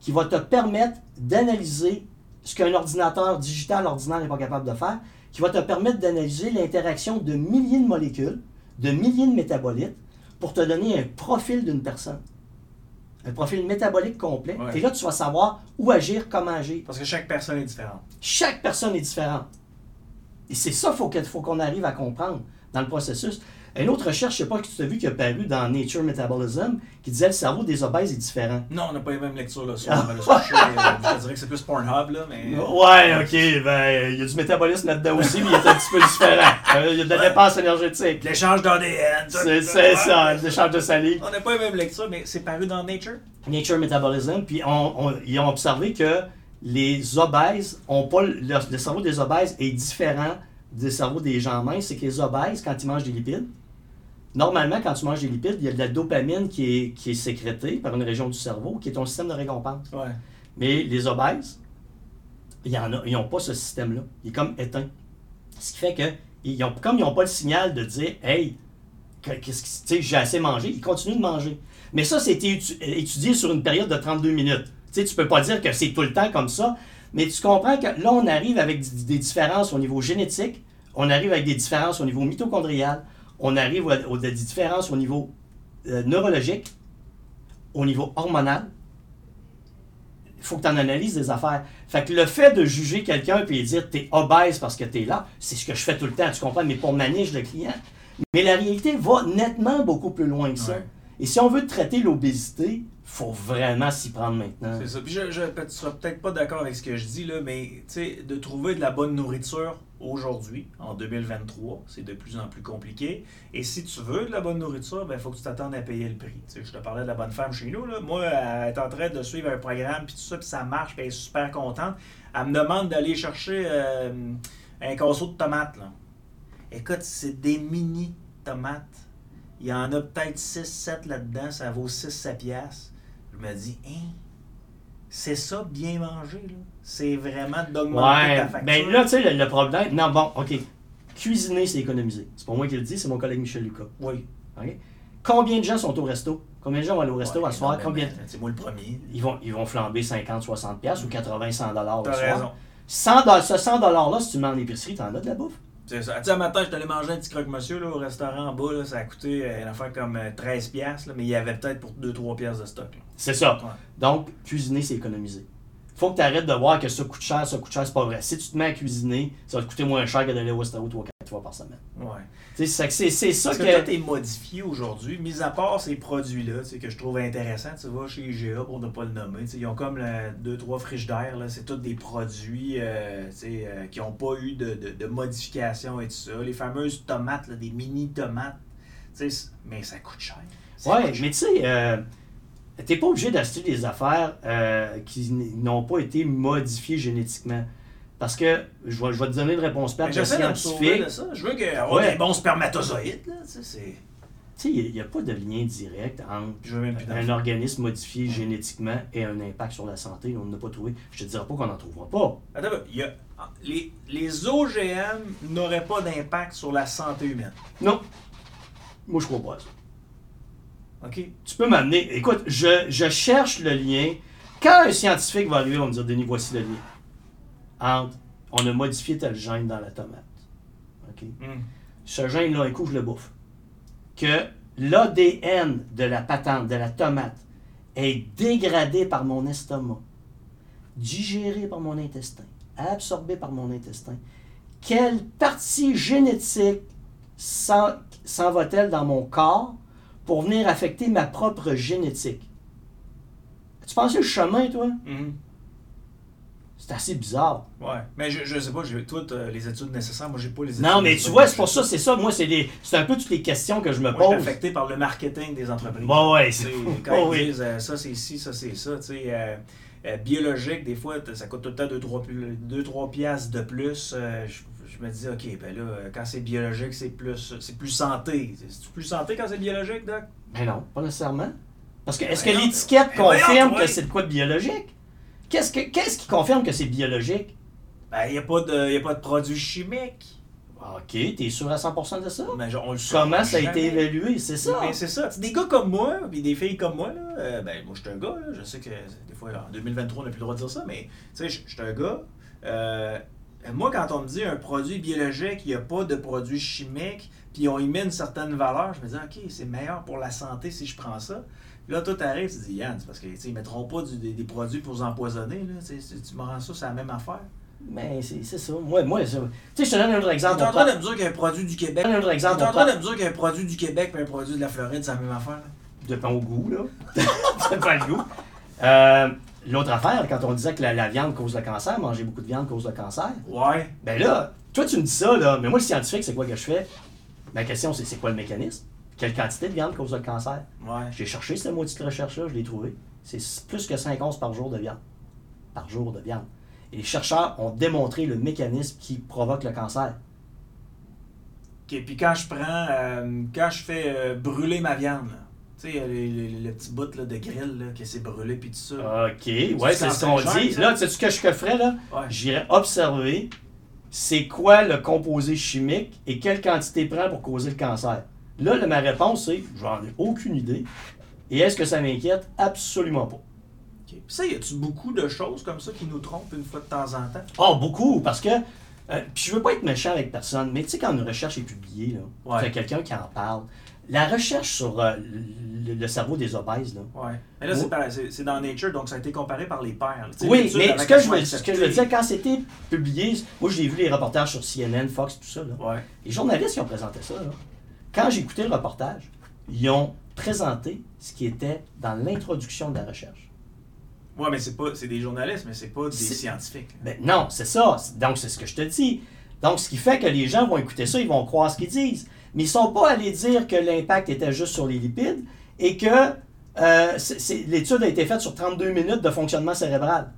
qui va te permettre d'analyser ce qu'un ordinateur digital ordinaire n'est pas capable de faire, qui va te permettre d'analyser l'interaction de milliers de molécules, de milliers de métabolites, pour te donner un profil d'une personne un profil métabolique complet. Et là, tu vas savoir où agir, comment agir. Parce que chaque personne est différente. Chaque personne est différente. Et c'est ça qu'il faut qu'on arrive à comprendre dans le processus. Une autre recherche, je ne sais pas si tu as vu, qui a paru dans Nature Metabolism, qui disait que le cerveau des obèses est différent. Non, on n'a pas les mêmes lectures là, ah. euh, je dirais que c'est plus Pornhub, là, mais... Ouais, ok, ben, il y a du métabolisme là-dedans aussi, mais il est un petit peu différent. Euh, il y a de la dépense énergétique. L'échange d'ADN. C'est ça, l'échange de salive. On n'a pas les mêmes lectures, mais c'est paru dans Nature. Nature Metabolism, puis on, ils ont observé que les obèses ont pas... Le, le cerveau des obèses est différent du cerveau des gens minces. C'est que les obèses, quand ils mangent des lipides, Normalement, quand tu manges des lipides, il y a de la dopamine qui est, qui est sécrétée par une région du cerveau, qui est ton système de récompense. Mais les obèses, ils n'ont pas ce système-là. Il est comme éteint. Ce qui fait que, ils ont, comme ils n'ont pas le signal de dire Hey, j'ai assez mangé, ils continuent de manger. Mais ça, c'était étudié sur une période de 32 minutes. Tu ne peux pas dire que c'est tout le temps comme ça, mais tu comprends que là, on arrive avec des différences au niveau génétique, on arrive avec des différences au niveau mitochondrial, on arrive aux, des différences au niveau euh, neurologique, au niveau hormonal. Il faut que tu en analyses des affaires. Fait que le fait de juger quelqu'un et dire tu es obèse parce que tu es là, c'est ce que je fais tout le temps, tu comprends, mais pour manier le client. Mais la réalité va nettement beaucoup plus loin que ça. Et si on veut traiter l'obésité, faut vraiment s'y prendre maintenant. C'est ça. Puis je, je, tu seras peut-être pas d'accord avec ce que je dis, là, mais de trouver de la bonne nourriture aujourd'hui, en 2023, c'est de plus en plus compliqué. Et si tu veux de la bonne nourriture, il ben, faut que tu t'attendes à payer le prix. Je te parlais de la bonne femme chez nous. Là. Moi, elle est en train de suivre un programme, puis tout ça, puis ça marche, puis elle est super contente. Elle me demande d'aller chercher euh, un casseau de tomates. Là. Écoute, c'est des mini tomates. Il y en a peut-être 6-7 là-dedans, ça vaut 6-7 piastres. Je me dis, hein, c'est ça, bien manger, là. C'est vraiment d'augmenter Ouais, ta facture. ben là, tu sais, le, le problème. Non, bon, OK. Cuisiner, c'est économiser. C'est pas moi qui le dis, c'est mon collègue Michel Lucas. oui. OK? Combien de gens sont au resto? Combien de gens vont aller au resto Ouais, à soir? Combien C'est moi le premier. ils vont, ils vont flamber 50, 60 pièces ou 80, 100 dollars le T'as soir? raison. 100 dollars- ce 100 dollars là, si tu le mets en épicerie, t'en as de la bouffe. C'est ça. Tu sais, un matin, j'étais allé manger un petit croque-monsieur là, au restaurant en bas. Là, ça a coûté euh, une affaire comme euh, 13$, piastres, là, mais il y avait peut-être pour 2-3$ piastres de stock. là. C'est ça. Ouais. Donc, cuisiner, c'est économiser. Faut que tu arrêtes de voir que ça coûte cher, ça coûte cher, c'est pas vrai. Si tu te mets à cuisiner, ça va te coûter moins cher que d'aller au restaurant 3 4 fois par semaine. Ouais. C'est- ça Parce que. que, tout est modifié aujourd'hui, mis à part ces produits-là, que je trouve intéressants. Tu vois, chez IGA, pour ne pas le nommer, ils ont comme deux, trois frigidaires, là, c'est tous des produits euh, euh, qui n'ont pas eu de, de, de modification et tout ça. Les fameuses tomates, là, des mini-tomates, mais ça coûte cher. Ça Ouais, coûte cher. mais tu sais, euh, t'es pas obligé d'acheter des affaires qui n'ont pas été modifiées génétiquement. Parce que, je vais, je vais te donner une réponse plate de scientifique. de ça. Je veux que- avoir Ouais. des bons spermatozoïdes, là, tu sais, c'est... Tu sais, il n'y a, pas de lien direct entre Je veux un organisme modifié génétiquement et un impact sur la santé. On n'a pas trouvé. Je te dirais pas qu'on n'en trouvera pas. Attends, y a, les, les OGM n'auraient pas d'impact sur la santé humaine. Non. Moi, je crois pas à ça. OK? Tu peux m'amener. Écoute, je, je cherche le lien. Quand un scientifique va arriver, il va me dire Denis, voici le lien. Entre on a modifié tel gène dans la tomate. Hmm. Ce gène-là, un coup, je le bouffe. Que l'ADN de la patente, de la tomate, est dégradé par mon estomac, digéré par mon intestin, absorbé par mon intestin. Quelle partie génétique s'en va-t-elle dans mon corps pour venir affecter ma propre génétique? Tu pensé le chemin, toi? Mhm. C'est assez bizarre. Ouais. Mais je, je sais pas, j'ai toi, t'as les études nécessaires. Moi, j'ai pas les études Non, mais tu vois, c'est pour ça, c'est ça. Moi, c'est des- c'est un peu toutes les questions que je me Moi, je suis pose. affecté par le marketing des entreprises. Bon, ouais, Tu c'est. Quand Oh, ils oui. disent euh, ça, c'est ci, ça, c'est ça. Tu sais, euh, euh, biologique, des fois, ça coûte tout le temps 2-3 piastres de plus. Euh, je, je me dis, OK, ben là, euh, quand c'est biologique, c'est plus, c'est plus santé. C'est plus santé quand c'est biologique, Doc? Ben non, pas nécessairement. Parce que est-ce que Ben l'étiquette ben confirme que c'est de quoi de biologique? Qu'est-ce, que, qu'est-ce qui confirme que c'est biologique? Ben, il n'y a, pas de- y a pas de produits chimiques. Ok, t'es sûr à 100% de ça? Mais on le saura Comment ça a jamais. été évalué? C'est ça? Mais c'est ça. Des gars comme moi, puis des filles comme moi, là, euh, ben moi je suis un gars, là, je sais que des fois en 2023 on n'a plus le droit de dire ça, mais tu sais, je je suis un gars. euh, moi, quand on me dit un produit biologique, il n'y a pas de produits chimiques, puis on y met une certaine valeur, je me dis, OK, c'est meilleur pour la santé si je prends ça. Là, toi, t'arrives, tu dis, Yann, c'est parce qu'ils ne mettront pas du- des, des produits pour vous empoisonner. Là, tu me rends ça, c'est la même affaire. Mais c'est, c'est ça. Moi, moi ça- tu sais, je te donne un autre Tu es exemple. en train de me dire qu'un produit du Québec. Je Tu es exemple. en train de me dire qu'un produit du Québec et un produit de la Floride, c'est la même affaire. là? dépend au goût, là. ça dépend le goût. Euh, l'autre affaire, quand on disait que la, la viande cause le cancer, manger beaucoup de viande cause le cancer, Ouais. ben là, toi tu me dis ça, là, mais moi le scientifique, c'est quoi que je fais? Ma question, c'est c'est quoi le mécanisme? Quelle quantité de viande cause le cancer? Ouais. J'ai cherché cette de recherche-là, je l'ai trouvé. C'est plus que 5 onces par jour de viande. Par jour de viande. Et les chercheurs ont démontré le mécanisme qui provoque le cancer. OK, puis quand je prends, euh, quand je fais euh, brûler ma viande, là, tu sais, le, petit bout là, de grill là, qui s'est brûlé, puis tout ça. OK, ouais, c'est ce qu'on dit. ça? Là, tu sais ce que je ferais, là? Ouais. J'irais observer c'est quoi le composé chimique et quelle quantité prend pour causer le cancer. Là, là, ma réponse, c'est j'en ai aucune idée. Et est-ce que ça m'inquiète? Absolument pas. Puis ça, y a-tu beaucoup de choses comme ça qui nous trompent une fois de temps en temps? Oh, beaucoup, parce que. euh, puis je veux pas être méchant avec personne, mais tu sais, quand une recherche est publiée, là, Ouais. y a quelqu'un qui en parle. La recherche sur euh, le, le cerveau des obèses, là. Ouais. Mais là, Oui. c'est dans Nature, donc ça a été comparé par les pairs. Oui, mais ce que, je soit veux, ce que je acceptée. veux dire, quand c'était publié, moi j'ai vu les reportages sur CNN, Fox, tout ça, là. Ouais. Les journalistes qui ont présenté ça, là, quand j'ai écouté le reportage, ils ont présenté ce qui était dans l'introduction de la recherche. Ouais, mais c'est pas c'est des journalistes, mais c'est pas des scientifiques. Ben non, c'est ça. Donc, c'est ce que je te dis. Donc, ce qui fait que les gens vont écouter ça, ils vont croire ce qu'ils disent. Mais ils sont pas allés dire que l'impact était juste sur les lipides et que euh, l'étude a été faite sur 32 minutes de fonctionnement cérébral.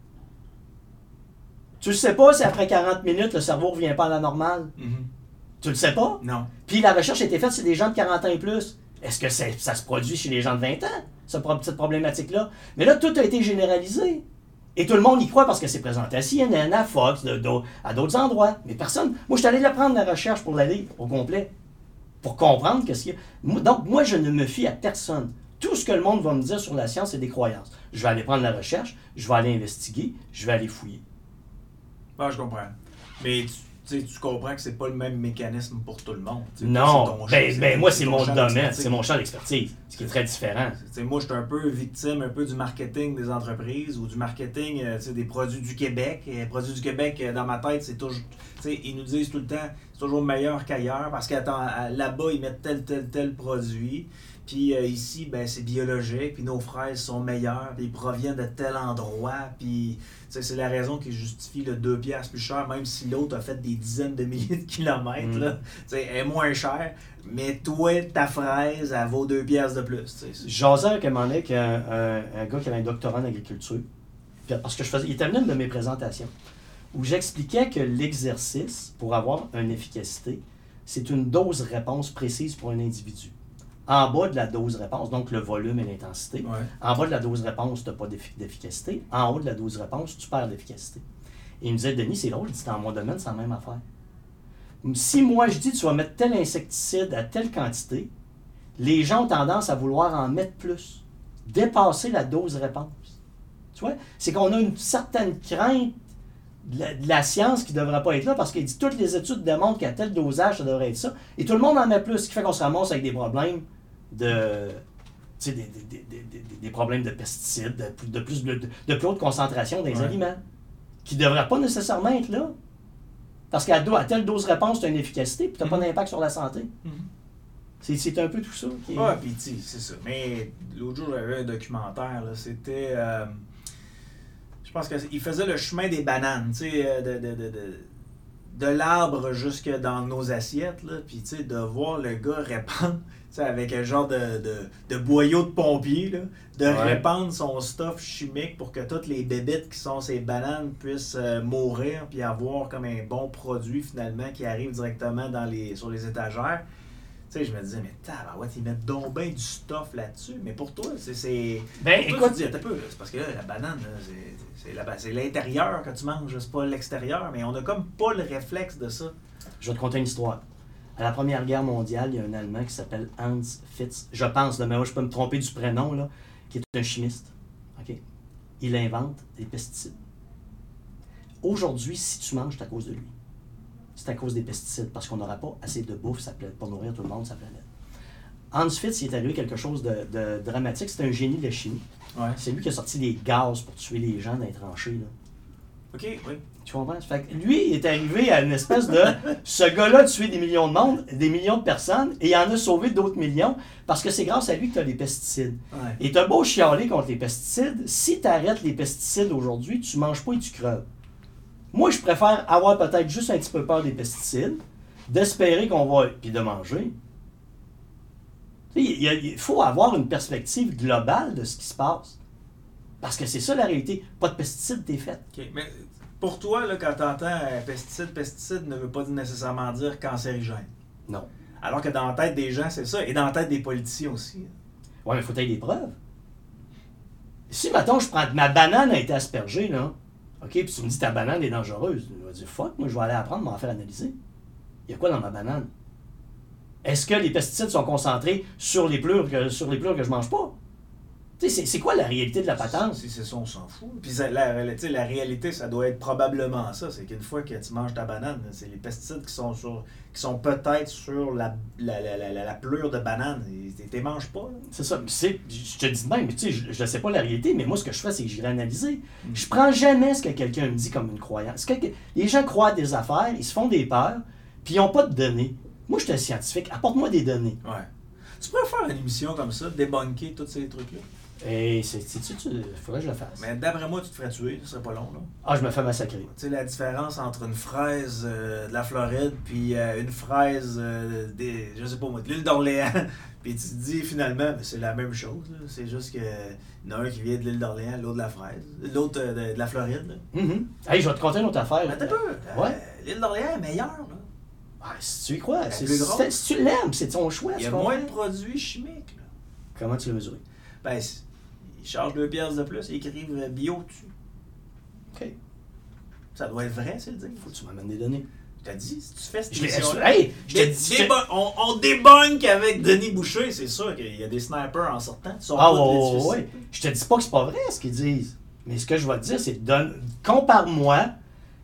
Tu le sais pas si après 40 minutes, le cerveau revient pas à la normale? Mhm. Tu le sais pas? Non. Puis la recherche a été faite sur des gens de 40 ans et plus. Est-ce que c'est- ça se produit chez les gens de 20 ans, ce cette problématique-là? Mais là, tout a été généralisé. Et tout le monde y croit parce que c'est présenté à CNN, à Fox, de- de- à d'autres endroits. Mais personne. Moi, je suis allé la prendre, la recherche, pour la lire au complet. Pour comprendre qu'est-ce qu'il y a. Donc, moi, je ne me fie à personne. Tout ce que le monde va me dire sur la science, c'est des croyances. Je vais aller prendre la recherche, je vais aller investiguer, je vais aller fouiller. Ah, je comprends. Mais tu, tu comprends que c'est pas le même mécanisme pour tout le monde. Non, ton ben, ben, moi, c'est mon domaine, c'est mon champ d'expertise, ce qui est très différent. Moi, je suis un peu victime un peu du marketing des entreprises ou du marketing euh, des produits du Québec. Et les produits du Québec, euh, dans ma tête, c'est toujours. Ils nous disent tout le temps c'est toujours meilleur qu'ailleurs parce que là-bas, ils mettent tel, tel, tel produit. Puis euh, ici, ben, c'est biologique. Puis nos fraises sont meilleures. Puis ils proviennent de tel endroit. Puis c'est la raison qui justifie le 2 piastres plus cher, même si l'autre a fait des dizaines de milliers de kilomètres. Mm. là. Elle est moins chère. Mais toi, ta fraise, elle vaut 2 piastres de plus. tu sais. C'est- Jasais avec un moment donné avec un, un- un gars qui avait un doctorat en agriculture. Parce que je faisais, il était venu de mes présentations où j'expliquais que l'exercice, pour avoir une efficacité, c'est une dose réponse précise pour un individu. En bas de la dose réponse, donc le volume et l'intensité, Ouais. en bas de la dose réponse, tu n'as pas d'effi- d'efficacité. En haut de la dose réponse, tu perds d'efficacité. Et il me disait, Denis, c'est drôle, il dit, dans mon domaine, c'est la même affaire. Si moi, je dis, tu vas mettre tel insecticide à telle quantité, les gens ont tendance à vouloir en mettre plus, dépasser la dose réponse. Tu vois? C'est qu'on a une certaine crainte de la, de la science qui ne devrait pas être là parce qu'il dit toutes les études démontrent qu'à tel dosage, ça devrait être ça. Et tout le monde en met plus, ce qui fait qu'on se ramasse avec des problèmes de. Des, des- des- des- problèmes de pesticides, de, plus- de plus, de, de plus haute concentration des Ouais. aliments, qui ne devraient pas nécessairement être là. Parce qu'à do- à telle dose réponse, tu as une efficacité, puis tu n'as pas Mhm. d'impact sur la santé. Mhm. C'est- C'est un peu tout ça qui est. Ouais, puis tu sais, c'est ça. Mais l'autre jour, j'avais un documentaire, là, c'était. euh, je pense qu'il faisait le chemin des bananes, tu sais, euh, de, de, de, de, de l'arbre jusque dans nos assiettes, là, puis tu sais, de voir le gars répandre, avec un genre de, de, de boyau de pompier, là, de Ouais. répandre son stuff chimique pour que toutes les bébites qui sont ces bananes puissent euh, mourir, puis avoir comme un bon produit finalement qui arrive directement dans les, sur les étagères. Tu sais, je me disais, mais tabarouette, ils mettent donc bien du stuff là-dessus. Mais pour toi, c'est. Ben, pour toi, écoute, tu dis, peu, c'est parce que là, la banane, c'est l'intérieur que tu manges, c'est pas l'extérieur. Mais on a comme pas le réflexe de ça. Je vais te conter une histoire. À la Première Guerre mondiale, il y a un Allemand qui s'appelle Hans Fitz, je pense, là, mais moi, je peux me tromper du prénom, là, qui est un chimiste. Il invente des pesticides. Aujourd'hui, si tu manges, c'est à cause de lui. C'est à cause des pesticides, parce qu'on n'aura pas assez de bouffe ça pour nourrir tout le monde, sa planète. Hans Fitz, il est arrivé quelque chose de, de dramatique. C'est un génie de la chimie. Ouais. C'est lui qui a sorti les gaz pour tuer les gens dans les tranchées. Là. OK, oui. Tu comprends? Fait que lui, il est arrivé à une espèce de. Ce gars-là a tué des millions de monde, des millions de personnes, et il en a sauvé d'autres millions, parce que c'est grâce à lui que tu as les pesticides. Ouais. Et t'as beau chialer contre les pesticides, si tu arrêtes les pesticides aujourd'hui, tu manges pas et tu creves. Moi, je préfère avoir peut-être juste un petit peu peur des pesticides, d'espérer qu'on va. puis de manger. Tu Il, faut avoir une perspective globale de ce qui se passe. Parce que c'est ça la réalité. Pas de pesticides, t'es fait. Mais pour toi, là, quand tu entends pesticide, pesticide ne veut pas nécessairement dire cancérigène. Non. Alors que dans la tête des gens, c'est ça. Et dans la tête des politiciens aussi. Ouais, mais il faut que des preuves. Si, mettons, je prends ma banane a été aspergée, là, OK, puis tu me dis ta banane est dangereuse, je vais dire fuck, moi je vais aller apprendre, m'en faire analyser. Il y a quoi dans ma banane? Est-ce que les pesticides sont concentrés sur les plures que, sur les plures que je mange pas? Tu sais, c'est- quoi la réalité de la patente? Si c'est ça, on s'en fout. Puis la, réalité, ça doit être probablement ça. C'est qu'une fois que tu manges ta banane, c'est les pesticides qui sont sur qui sont peut-être sur la, la, de banane. Tu les manges pas. C'est ça. Je te dis de même, mais tu sais, je ne sais pas la réalité, mais moi, ce que je fais, c'est que j'irai analyser. Mm. Je prends jamais ce que quelqu'un me dit comme une croyance. Les gens croient à des affaires, ils se font des peurs, puis ils n'ont pas de données. Moi, je suis un scientifique. Apporte-moi des données. Ouais. Tu pourrais faire une émission comme ça, débunker tous ces trucs-là? Et c'est, tu, tu, tu- faudrait que je le fasse? Mais d'après moi, tu te ferais tuer, ce serait pas long, là. Ah, je me fais massacrer. Tu sais, la différence entre une fraise euh, de la Floride puis euh, une fraise euh, des, je sais pas moi, de l'île d'Orléans. puis tu te dis finalement, ben, c'est la même chose. là. C'est juste que il y en a un qui vient de l'île d'Orléans, l'autre de la fraise. L'autre de, de la Floride. là. Mhm. Hey, je vais te conter une autre affaire. Mais attends peu. Ouais. L'île d'Orléans est meilleure, là. Ah, si tu y crois, c'est- plus si, tu l'aimes, c'est ton choix. Il y a moins de produits chimiques, là. Comment tu l'as mesuré? Ben, chargent deux pièces de plus, ils écrivent euh, bio dessus. OK. Ça doit être vrai, c'est le dire. Faut que tu m'amènes des données. Je t'ai dit, si tu fais cette émission-là, Hey, je te- débun- on, on débunk avec Denis Boucher, c'est sûr qu'il y a des snipers en sortant. Ils sont Ah, pas ouais, ouais, ouais. Je te dis pas que c'est pas vrai ce qu'ils disent. Mais ce que je vais te dire, c'est donne, compare-moi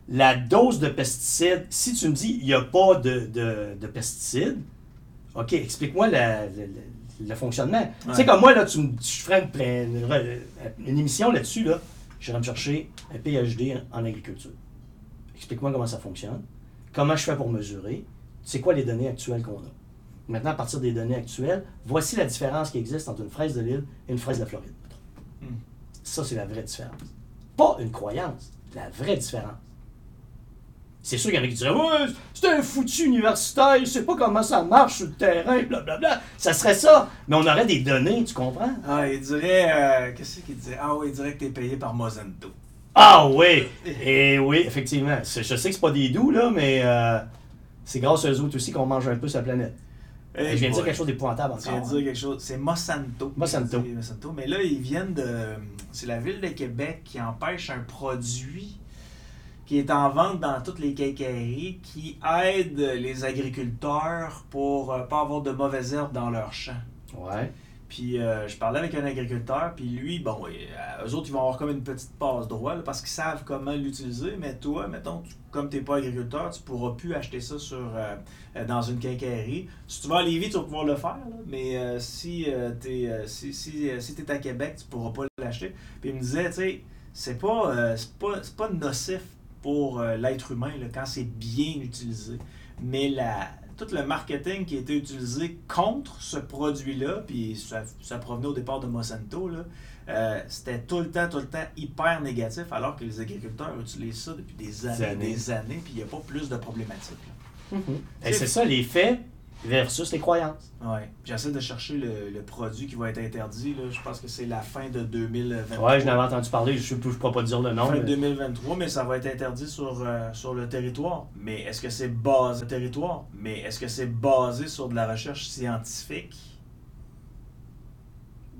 la dose de pesticides. Si tu me dis il n'y a pas de, de, de pesticides, OK, explique-moi la- la- la- le fonctionnement. Tu sais, comme moi, là, tu me je ferais une, plein- une, une émission là-dessus, là, je vais me chercher un PhD en agriculture. Explique-moi comment ça fonctionne, comment je fais pour mesurer, c'est quoi les données actuelles qu'on a. Maintenant, à partir des données actuelles, voici la différence qui existe entre une fraise de l'île et une fraise de Floride. Hmm. Ça, c'est la vraie différence. Pas une croyance, la vraie différence. C'est sûr qu'il y en a qui diraient Ouais, c'est un foutu universitaire, il sait pas comment ça marche sur le terrain, blablabla. Ça serait ça. Mais on aurait des données, tu comprends? Ah, il dirait. euh, Qu'est-ce qu'il dirait Ah, oui, il dirait que t'es payé par Mozento. Ah oui! Et oui, effectivement. Je sais que c'est pas des doux, là, mais euh, c'est grâce à eux autres aussi qu'on mange un peu la planète. Eh je viens de dire quelque chose d'épouvantable Tu viens encore. de dire quelque chose. C'est Monsanto. Monsanto. C'est Monsanto. Mais là, ils viennent de. C'est la ville de Québec qui empêche un produit qui est en vente dans toutes les quincailleries qui aide les agriculteurs pour euh, pas avoir de mauvaises herbes dans leurs champs. Ouais. Puis euh, je parlais avec un agriculteur, puis lui, bon, euh, eux autres, ils vont avoir comme une petite passe droit là, parce qu'ils savent comment l'utiliser, mais toi, mettons, tu- comme tu n'es pas agriculteur, tu pourras plus acheter ça sur, euh, dans une quincaillerie. Si tu vas à Lévis, tu vas pouvoir le faire, là, mais si tu es, si, si, si t'es à Québec, tu pourras pas l'acheter. Puis il me disait, tu sais, c'est pas, euh, pas, c'est pas nocif pour euh, l'être humain là, quand c'est bien utilisé, mais la, tout le marketing qui a été utilisé contre ce produit-là, puis ça, ça provenait au départ de Monsanto, là, euh, c'était tout le temps, tout le temps hyper négatif, alors que les agriculteurs utilisent ça depuis des années, années. des années, puis il n'y a pas plus de problématiques. là. Et c'est ça, les faits versus les croyances. Ouais. J'essaie de chercher le, le produit qui va être interdit. Là. Je pense que c'est la fin de 2023. Ouais, je n'avais entendu parler, je ne pourrais pas dire le nom. Fin de mais- 2023, mais ça va être interdit sur, euh, sur le territoire. Mais est-ce que c'est basé territoire? Mais est-ce que c'est basé sur de la recherche scientifique?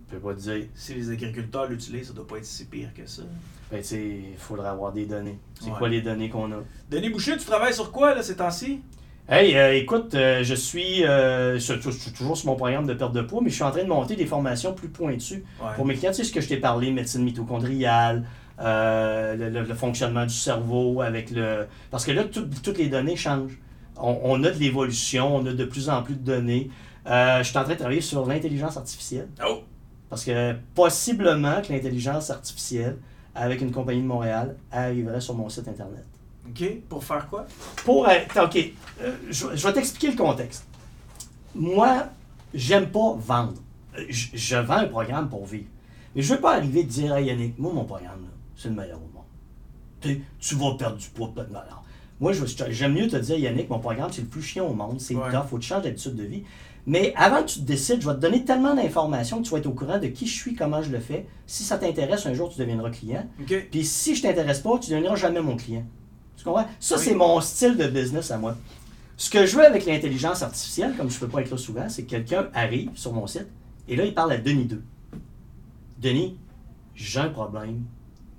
Je peux pas te dire. Si les agriculteurs l'utilisent, ça doit pas être si pire que ça. Ben, tu sais, il faudrait avoir des données. C'est Ouais. quoi les données qu'on a? Denis Boucher, tu travailles sur quoi là, ces temps-ci? Hey, euh, écoute, euh, je suis, euh, toujours sur mon programme de perte de poids, mais je suis en train de monter des formations plus pointues Ouais. pour mes clients. Tu sais ce que je t'ai parlé, médecine mitochondriale, le, le- le fonctionnement du cerveau avec le... Parce que là, tout- toutes les données changent. On, on a de l'évolution, on a de plus en plus de données. Je suis en train de travailler sur l'intelligence artificielle. Oh! Parce que possiblement que l'intelligence artificielle, avec une compagnie de Montréal, arriverait sur mon site Internet. OK? Pour faire quoi? Pour être. OK, euh, je, je vais t'expliquer le contexte. Moi, j'aime pas vendre. Euh, Je, je vends un programme pour vivre. Mais je veux pas arriver et dire à Yannick, moi, mon programme, c'est le meilleur au monde. Tu, tu vas perdre du poids, pas de malheur. Moi, j'aime mieux te dire, Yannick, mon programme, c'est le plus chiant au monde, c'est Ouais. tough, faut que tu changes d'habitude de vie. Mais avant que tu te décides, je vais te donner tellement d'informations que tu vas être au courant de qui je suis, comment je le fais. Si ça t'intéresse, un jour, tu deviendras client. OK. Puis si je t'intéresse pas, tu ne deviendras jamais mon client. Comprends? Ça, Oui. c'est mon style de business à moi. Ce que je veux avec l'intelligence artificielle, comme je ne peux pas être là souvent, c'est que quelqu'un arrive sur mon site et là, il parle à Denis 2. Denis, j'ai un problème.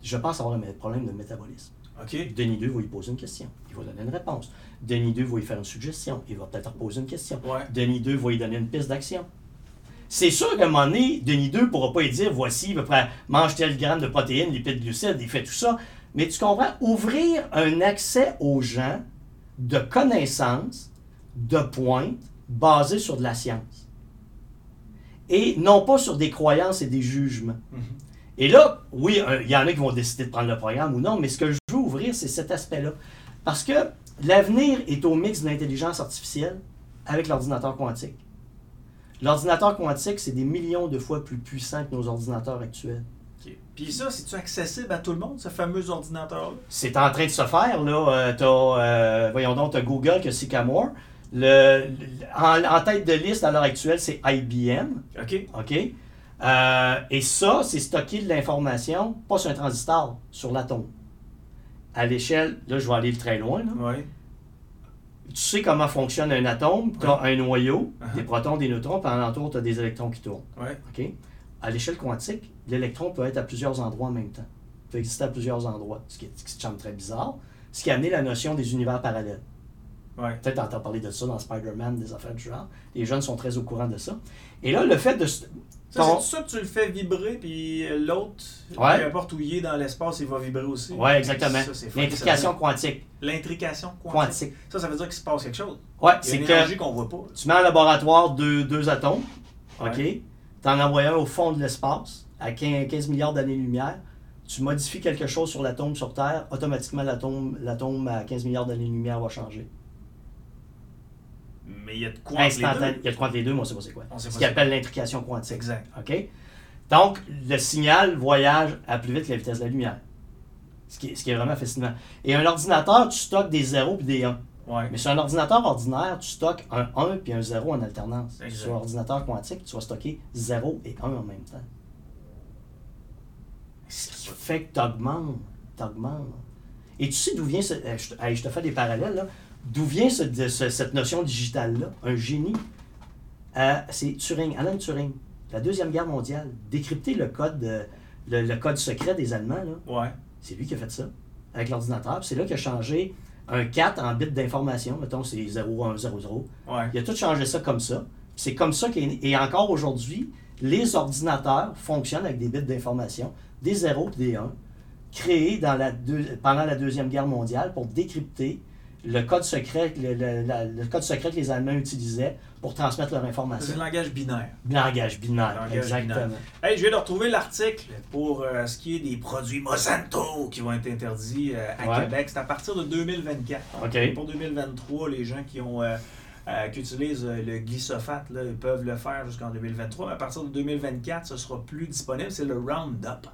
Je pense avoir un problème de métabolisme. Denis 2 va lui poser une question. Il va donner une réponse. Denis 2 va lui faire une suggestion. Il va peut-être poser une question. Ouais. Denis 2 va lui donner une piste d'action. C'est sûr qu'à un moment donné, Denis 2 ne pourra pas lui dire voici, il va prendre, mange tel gramme de protéines, lipides, glucides, il fait tout ça. Mais tu comprends, ouvrir un accès aux gens de connaissances, de pointe, basées sur de la science. Et non pas sur des croyances et des jugements. Mhm. Et là, oui, il y en a qui vont décider de prendre le programme ou non, mais ce que je veux ouvrir, c'est cet aspect-là. Parce que l'avenir est au mix de l'intelligence artificielle avec l'ordinateur quantique. L'ordinateur quantique, c'est des millions de fois plus puissant que nos ordinateurs actuels. OK. Puis ça, c'est-tu accessible à tout le monde, ce fameux ordinateur-là? C'est en train de se faire, là. Euh, t'as, euh, voyons donc, t'as Google que Sycamore. Le, le- en, en tête de liste à l'heure actuelle, c'est IBM. OK. OK? Euh, et ça, c'est stocker de l'information, pas sur un transistor, sur l'atome. À l'échelle, là, je vais aller très loin. là. Oui. Tu sais comment fonctionne un atome? Tu as un noyau, Uh-huh. des protons, des neutrons, puis en entour, tu as des électrons qui tournent. Oui. OK? À l'échelle quantique, l'électron peut être à plusieurs endroits en même temps. Il peut exister à plusieurs endroits, ce qui, est, qui semble très bizarre. Ce qui a amené la notion des univers parallèles. Oui. Peut-être entends parler de ça dans Spider-Man, des affaires du genre. Les jeunes sont très au courant de ça. Et là, le fait de... Ça, ton- c'est ça que tu le fais vibrer, puis l'autre, Ouais. peu importe où il est dans l'espace, il va vibrer aussi. Ouais, exactement. L'intrication quantique. L'intrication quantique. Quantique. Ça, ça veut dire qu'il se passe quelque chose. Ouais, a c'est que qu'on voit pas. tu mets en laboratoire deux, deux atomes, OK? Ouais. En envoies un au fond de l'espace, à 15, 15 milliards d'années-lumière. Tu modifies quelque chose sur l'atome sur Terre, automatiquement l'atome, l'atome à 15 milliards d'années-lumière va changer. Mais il y a de quoi entre les deux. Il y a de quoi entre les deux, moi, c'est pas c'est quoi. On sait Ce qu'ils appellent l'intrication quantique. Exact. OK? Donc, le signal voyage à plus vite que la vitesse de la lumière. Ce qui est, ce qui est vraiment fascinant. Et un ordinateur, tu stockes des 0 et des 1. Ouais. Mais sur un ordinateur ordinaire, tu stockes un 1 puis un 0 en alternance. Exact. Sur un ordinateur quantique, tu vas stocker 0 et 1 en même temps. Ce qui fait que tu augmentes. Et tu sais d'où vient ce. euh, Je, te- je te fais des parallèles, là. D'où vient ce- de- ce- cette notion digitale-là? Un génie. Euh, c'est Turing, Alan Turing. La Deuxième Guerre mondiale. Décrypter le code, de- le, le code secret des Allemands, là. Ouais. C'est lui qui a fait ça avec l'ordinateur. C'est là qu'il a changé un 4 en bits d'information. Mettons, c'est 0100. Ouais. Il a tout changé ça comme ça. C'est comme ça qu'est Et encore aujourd'hui, les ordinateurs fonctionnent avec des bits d'information, des 0 et des 1, créés dans la deux- pendant la Deuxième Guerre mondiale pour décrypter le code secret, le, le- la- le code secret que les Allemands utilisaient pour transmettre leur C'est information. le langage binaire. Langage binaire, Langage exactement. binaire. Hey, je viens de retrouver l'article pour euh, ce qui est des produits Monsanto qui vont être interdits euh, à Ouais. Québec. C'est à partir de 2024. OK. Pour 2023, les gens qui ont euh, qui utilisent le glyphosate, là, ils peuvent le faire jusqu'en 2023. Mais à partir de 2024, ce sera plus disponible. C'est le Roundup.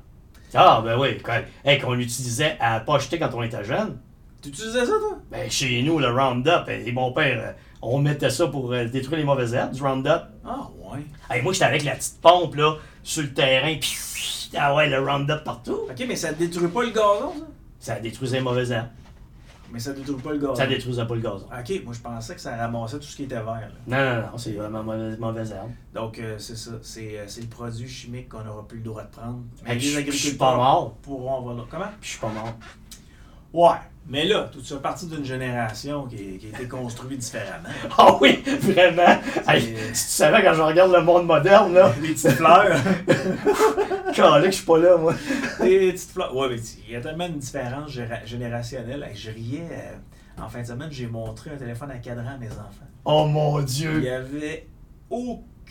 Ah, ben oui, quand- hey, qu'on utilisait à pas acheter quand on était jeune. Tu utilisais ça, toi? Ben, chez nous, le Roundup, et mon père, euh, on mettait ça pour euh, détruire les mauvaises herbes, du Roundup. Ah, ouais. Hey, moi, j'étais avec la petite pompe, là, sur le terrain, puis ah ouais, le Roundup partout. OK, mais ça détruit pas le gazon, ça? Ça détruisait les mauvaises herbes. Mais ça détruit pas le gazon. Ça détruisait pas le gazon. OK, moi, je pensais que ça ramassait tout ce qui était vert. là. Non, non, non, c'est vraiment mauvaise, mauvaise herbe. Donc, euh, c'est ça. C'est euh, c'est le produit chimique qu'on n'aura plus le droit de prendre. Mais les je- je suis agriculteurs pas mort, pourront Comment? puis je suis pas mort. Ouais. Mais là, tu fais partie d'une génération qui, qui a été construite différemment. Ah oui, vraiment. Hey, si tu savais quand je regarde le monde moderne, là, Des petites fleurs. calé que je suis pas là, moi. Des petites fleurs. Ouais, mais il y a tellement une différence générationnelle. Hey, Je riais. euh, en fin de semaine, j'ai montré un téléphone à cadran à mes enfants. Oh mon Il Dieu. n'y avait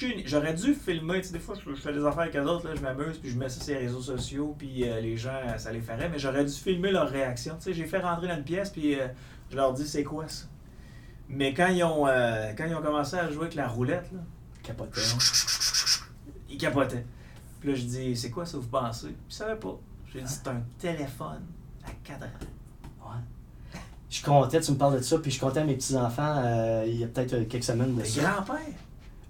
aucune. J'aurais dû filmer. Tu sais, des fois, je, je fais des affaires avec eux autres, là, je m'amuse, puis je mets ça sur les réseaux sociaux, puis euh, les gens, euh, ça les ferait. Mais j'aurais dû filmer leur réaction. Tu sais, j'ai fait rentrer dans une pièce, puis euh, je leur dis, c'est quoi ça? Mais quand ils, ont, euh, quand ils ont commencé à jouer avec la roulette, là, Capoté. ils capotaient. Puis là, je dis, c'est quoi ça, vous pensez? Puis ils savaient pas. J'ai dit, c'est un téléphone à cadran. Ouais. Je comptais, tu me parles de ça, puis je comptais à mes petits-enfants euh, il y a peut-être quelques semaines de Le ça. grand-père.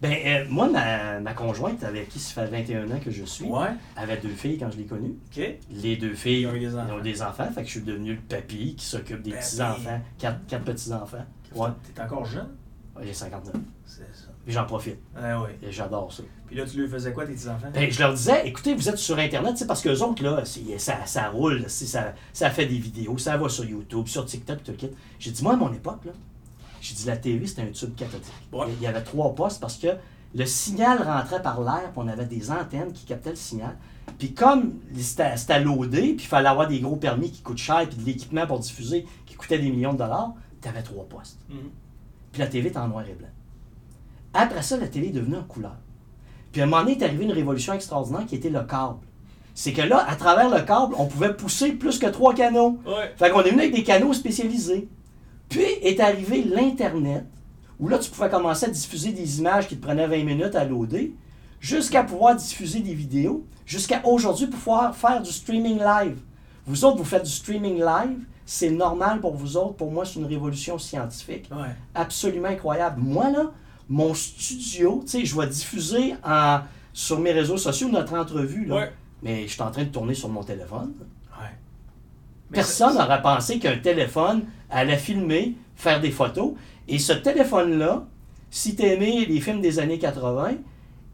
Ben, euh, moi, ma, ma conjointe, avec qui ça fait 21 ans que je suis, Ouais. avait deux filles quand je l'ai connue. Les deux filles Ils ont eu des enfants. ont des enfants, fait que je suis devenu le papy qui s'occupe des petits-enfants. Quatre, quatre petits-enfants. Ouais, T'es encore jeune? Ouais, j'ai 59. C'est ça. Puis j'en profite. Ah oui. Et j'adore ça. Puis là, tu lui faisais quoi, tes petits-enfants? Ben, je leur disais, écoutez, vous êtes sur Internet, c'est parce que les autres, là, ça, ça roule, ça, ça fait des vidéos, ça va sur YouTube, sur TikTok, tout le kit. J'ai dit, moi, à mon époque, là, j'ai dit, la TV, c'était un tube cathodique. Ouais. Il y avait trois postes parce que le signal rentrait par l'air, puis on avait des antennes qui captaient le signal. Puis comme c'était loadé, puis il fallait avoir des gros permis qui coûtent cher, puis de l'équipement pour diffuser qui coûtait des millions de dollars, tu avais trois postes. Mhm. Puis la TV était en noir et blanc. Après ça, la télé est devenue en couleur. Puis à un moment donné, est arrivée une révolution extraordinaire qui était le câble. C'est que là, à travers le câble, on pouvait pousser plus que trois canaux. Ouais. Fait qu'on est venu avec des canaux spécialisés. Puis est arrivé l'Internet, où là, tu pouvais commencer à diffuser des images qui te prenaient 20 minutes à loader, jusqu'à pouvoir diffuser des vidéos, jusqu'à aujourd'hui pouvoir faire du streaming live. Vous autres, vous faites du streaming live, c'est normal pour vous autres. Pour moi, c'est une révolution scientifique Ouais. absolument incroyable. Moi, là, mon studio, tu sais, je vais diffuser en, sur mes réseaux sociaux notre entrevue, là. Ouais. Mais je suis en train de tourner sur mon téléphone. Personne n'aurait pensé qu'un téléphone allait filmer, faire des photos. Et ce téléphone-là, si tu aimé les films des années 80,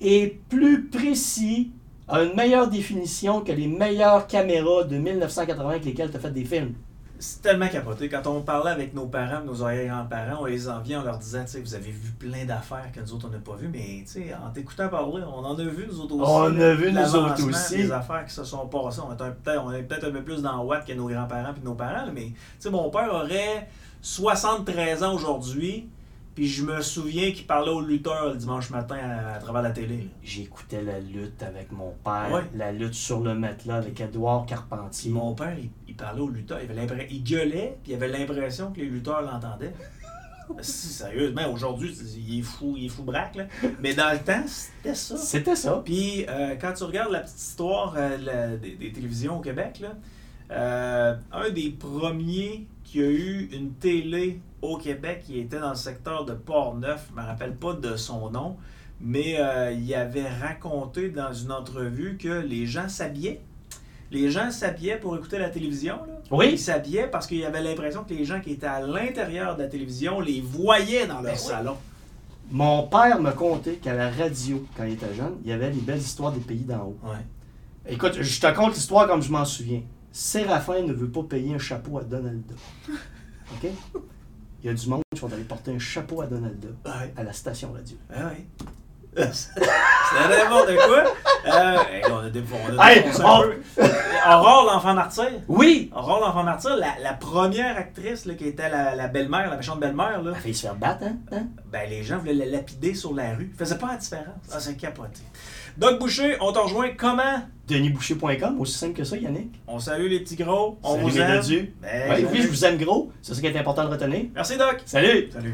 est plus précis, a une meilleure définition que les meilleures caméras de 1980 avec lesquelles tu as fait des films. C'est tellement capoté. Quand on parlait avec nos parents, nos arrière-grands-parents, on les enviait en leur disant, tu sais, vous avez vu plein d'affaires que nous autres, on n'a pas vu, mais tu sais, en t'écoutant parler, on en a vu nous autres aussi. On là, a vu, nous autres aussi. Des affaires qui se sont passées. On est peut-être on est peut-être un peu plus dans watt que nos grands-parents et nos parents, là, mais tu sais, mon père aurait 73 ans aujourd'hui, puis je me souviens qu'il parlait aux lutteurs le dimanche matin à, à travers la télé. J'écoutais la lutte avec mon père, Ouais. la lutte sur le matelas avec Édouard Puis Carpentier. mon père, il, il parlait aux lutteurs. Il, avait il gueulait, puis il avait l'impression que les lutteurs l'entendaient. si, sérieusement, aujourd'hui, il est fou, il est fou braque, là. Mais dans le temps, c'était ça. C'était ça. Puis euh, quand tu regardes la petite histoire euh, la- des, des télévisions au Québec, là, euh, un des premiers qui a eu une télé au Québec qui était dans le secteur de Port-Neuf, je ne me rappelle pas de son nom, mais euh, il avait raconté dans une entrevue que les gens s'habillaient. Les gens s'habillaient pour écouter la télévision. Là. Oui. Ils s'habillaient parce qu'il y avait l'impression que les gens qui étaient à l'intérieur de la télévision les voyaient dans leur Ben oui. salon. Mon père me contait qu'à la radio, quand il était jeune, il y avait les belles histoires des pays d'en haut. Ouais. Écoute, je te conte l'histoire comme je m'en souviens. Séraphin ne veut pas payer un chapeau à Donalda. OK? Il y a du monde qui vont aller porter un chapeau à Donalda Ouais. à la station radio. Ah oui. C'est n'importe quoi? Euh, hey, on a des, on a Hey, défoncé on- un peu. Aurore, l'enfant martyr. Oui! Aurore, l'enfant martyr, la, la première actrice là, qui était la, la belle-mère, la méchante belle-mère, là, Elle fait se faire battre, hein? hein? ben, les gens voulaient la lapider sur la rue. Ils faisaient pas la différence. Ah, c'est capoté. Doc Boucher, on te rejoint comment? DenisBoucher.com, aussi simple que ça, Yannick. On salue les petits gros. On Salut, vous aime. Ben, salut. oui, je vous aime gros. C'est ça qui est important de retenir. Merci, Doc. Salut! Salut.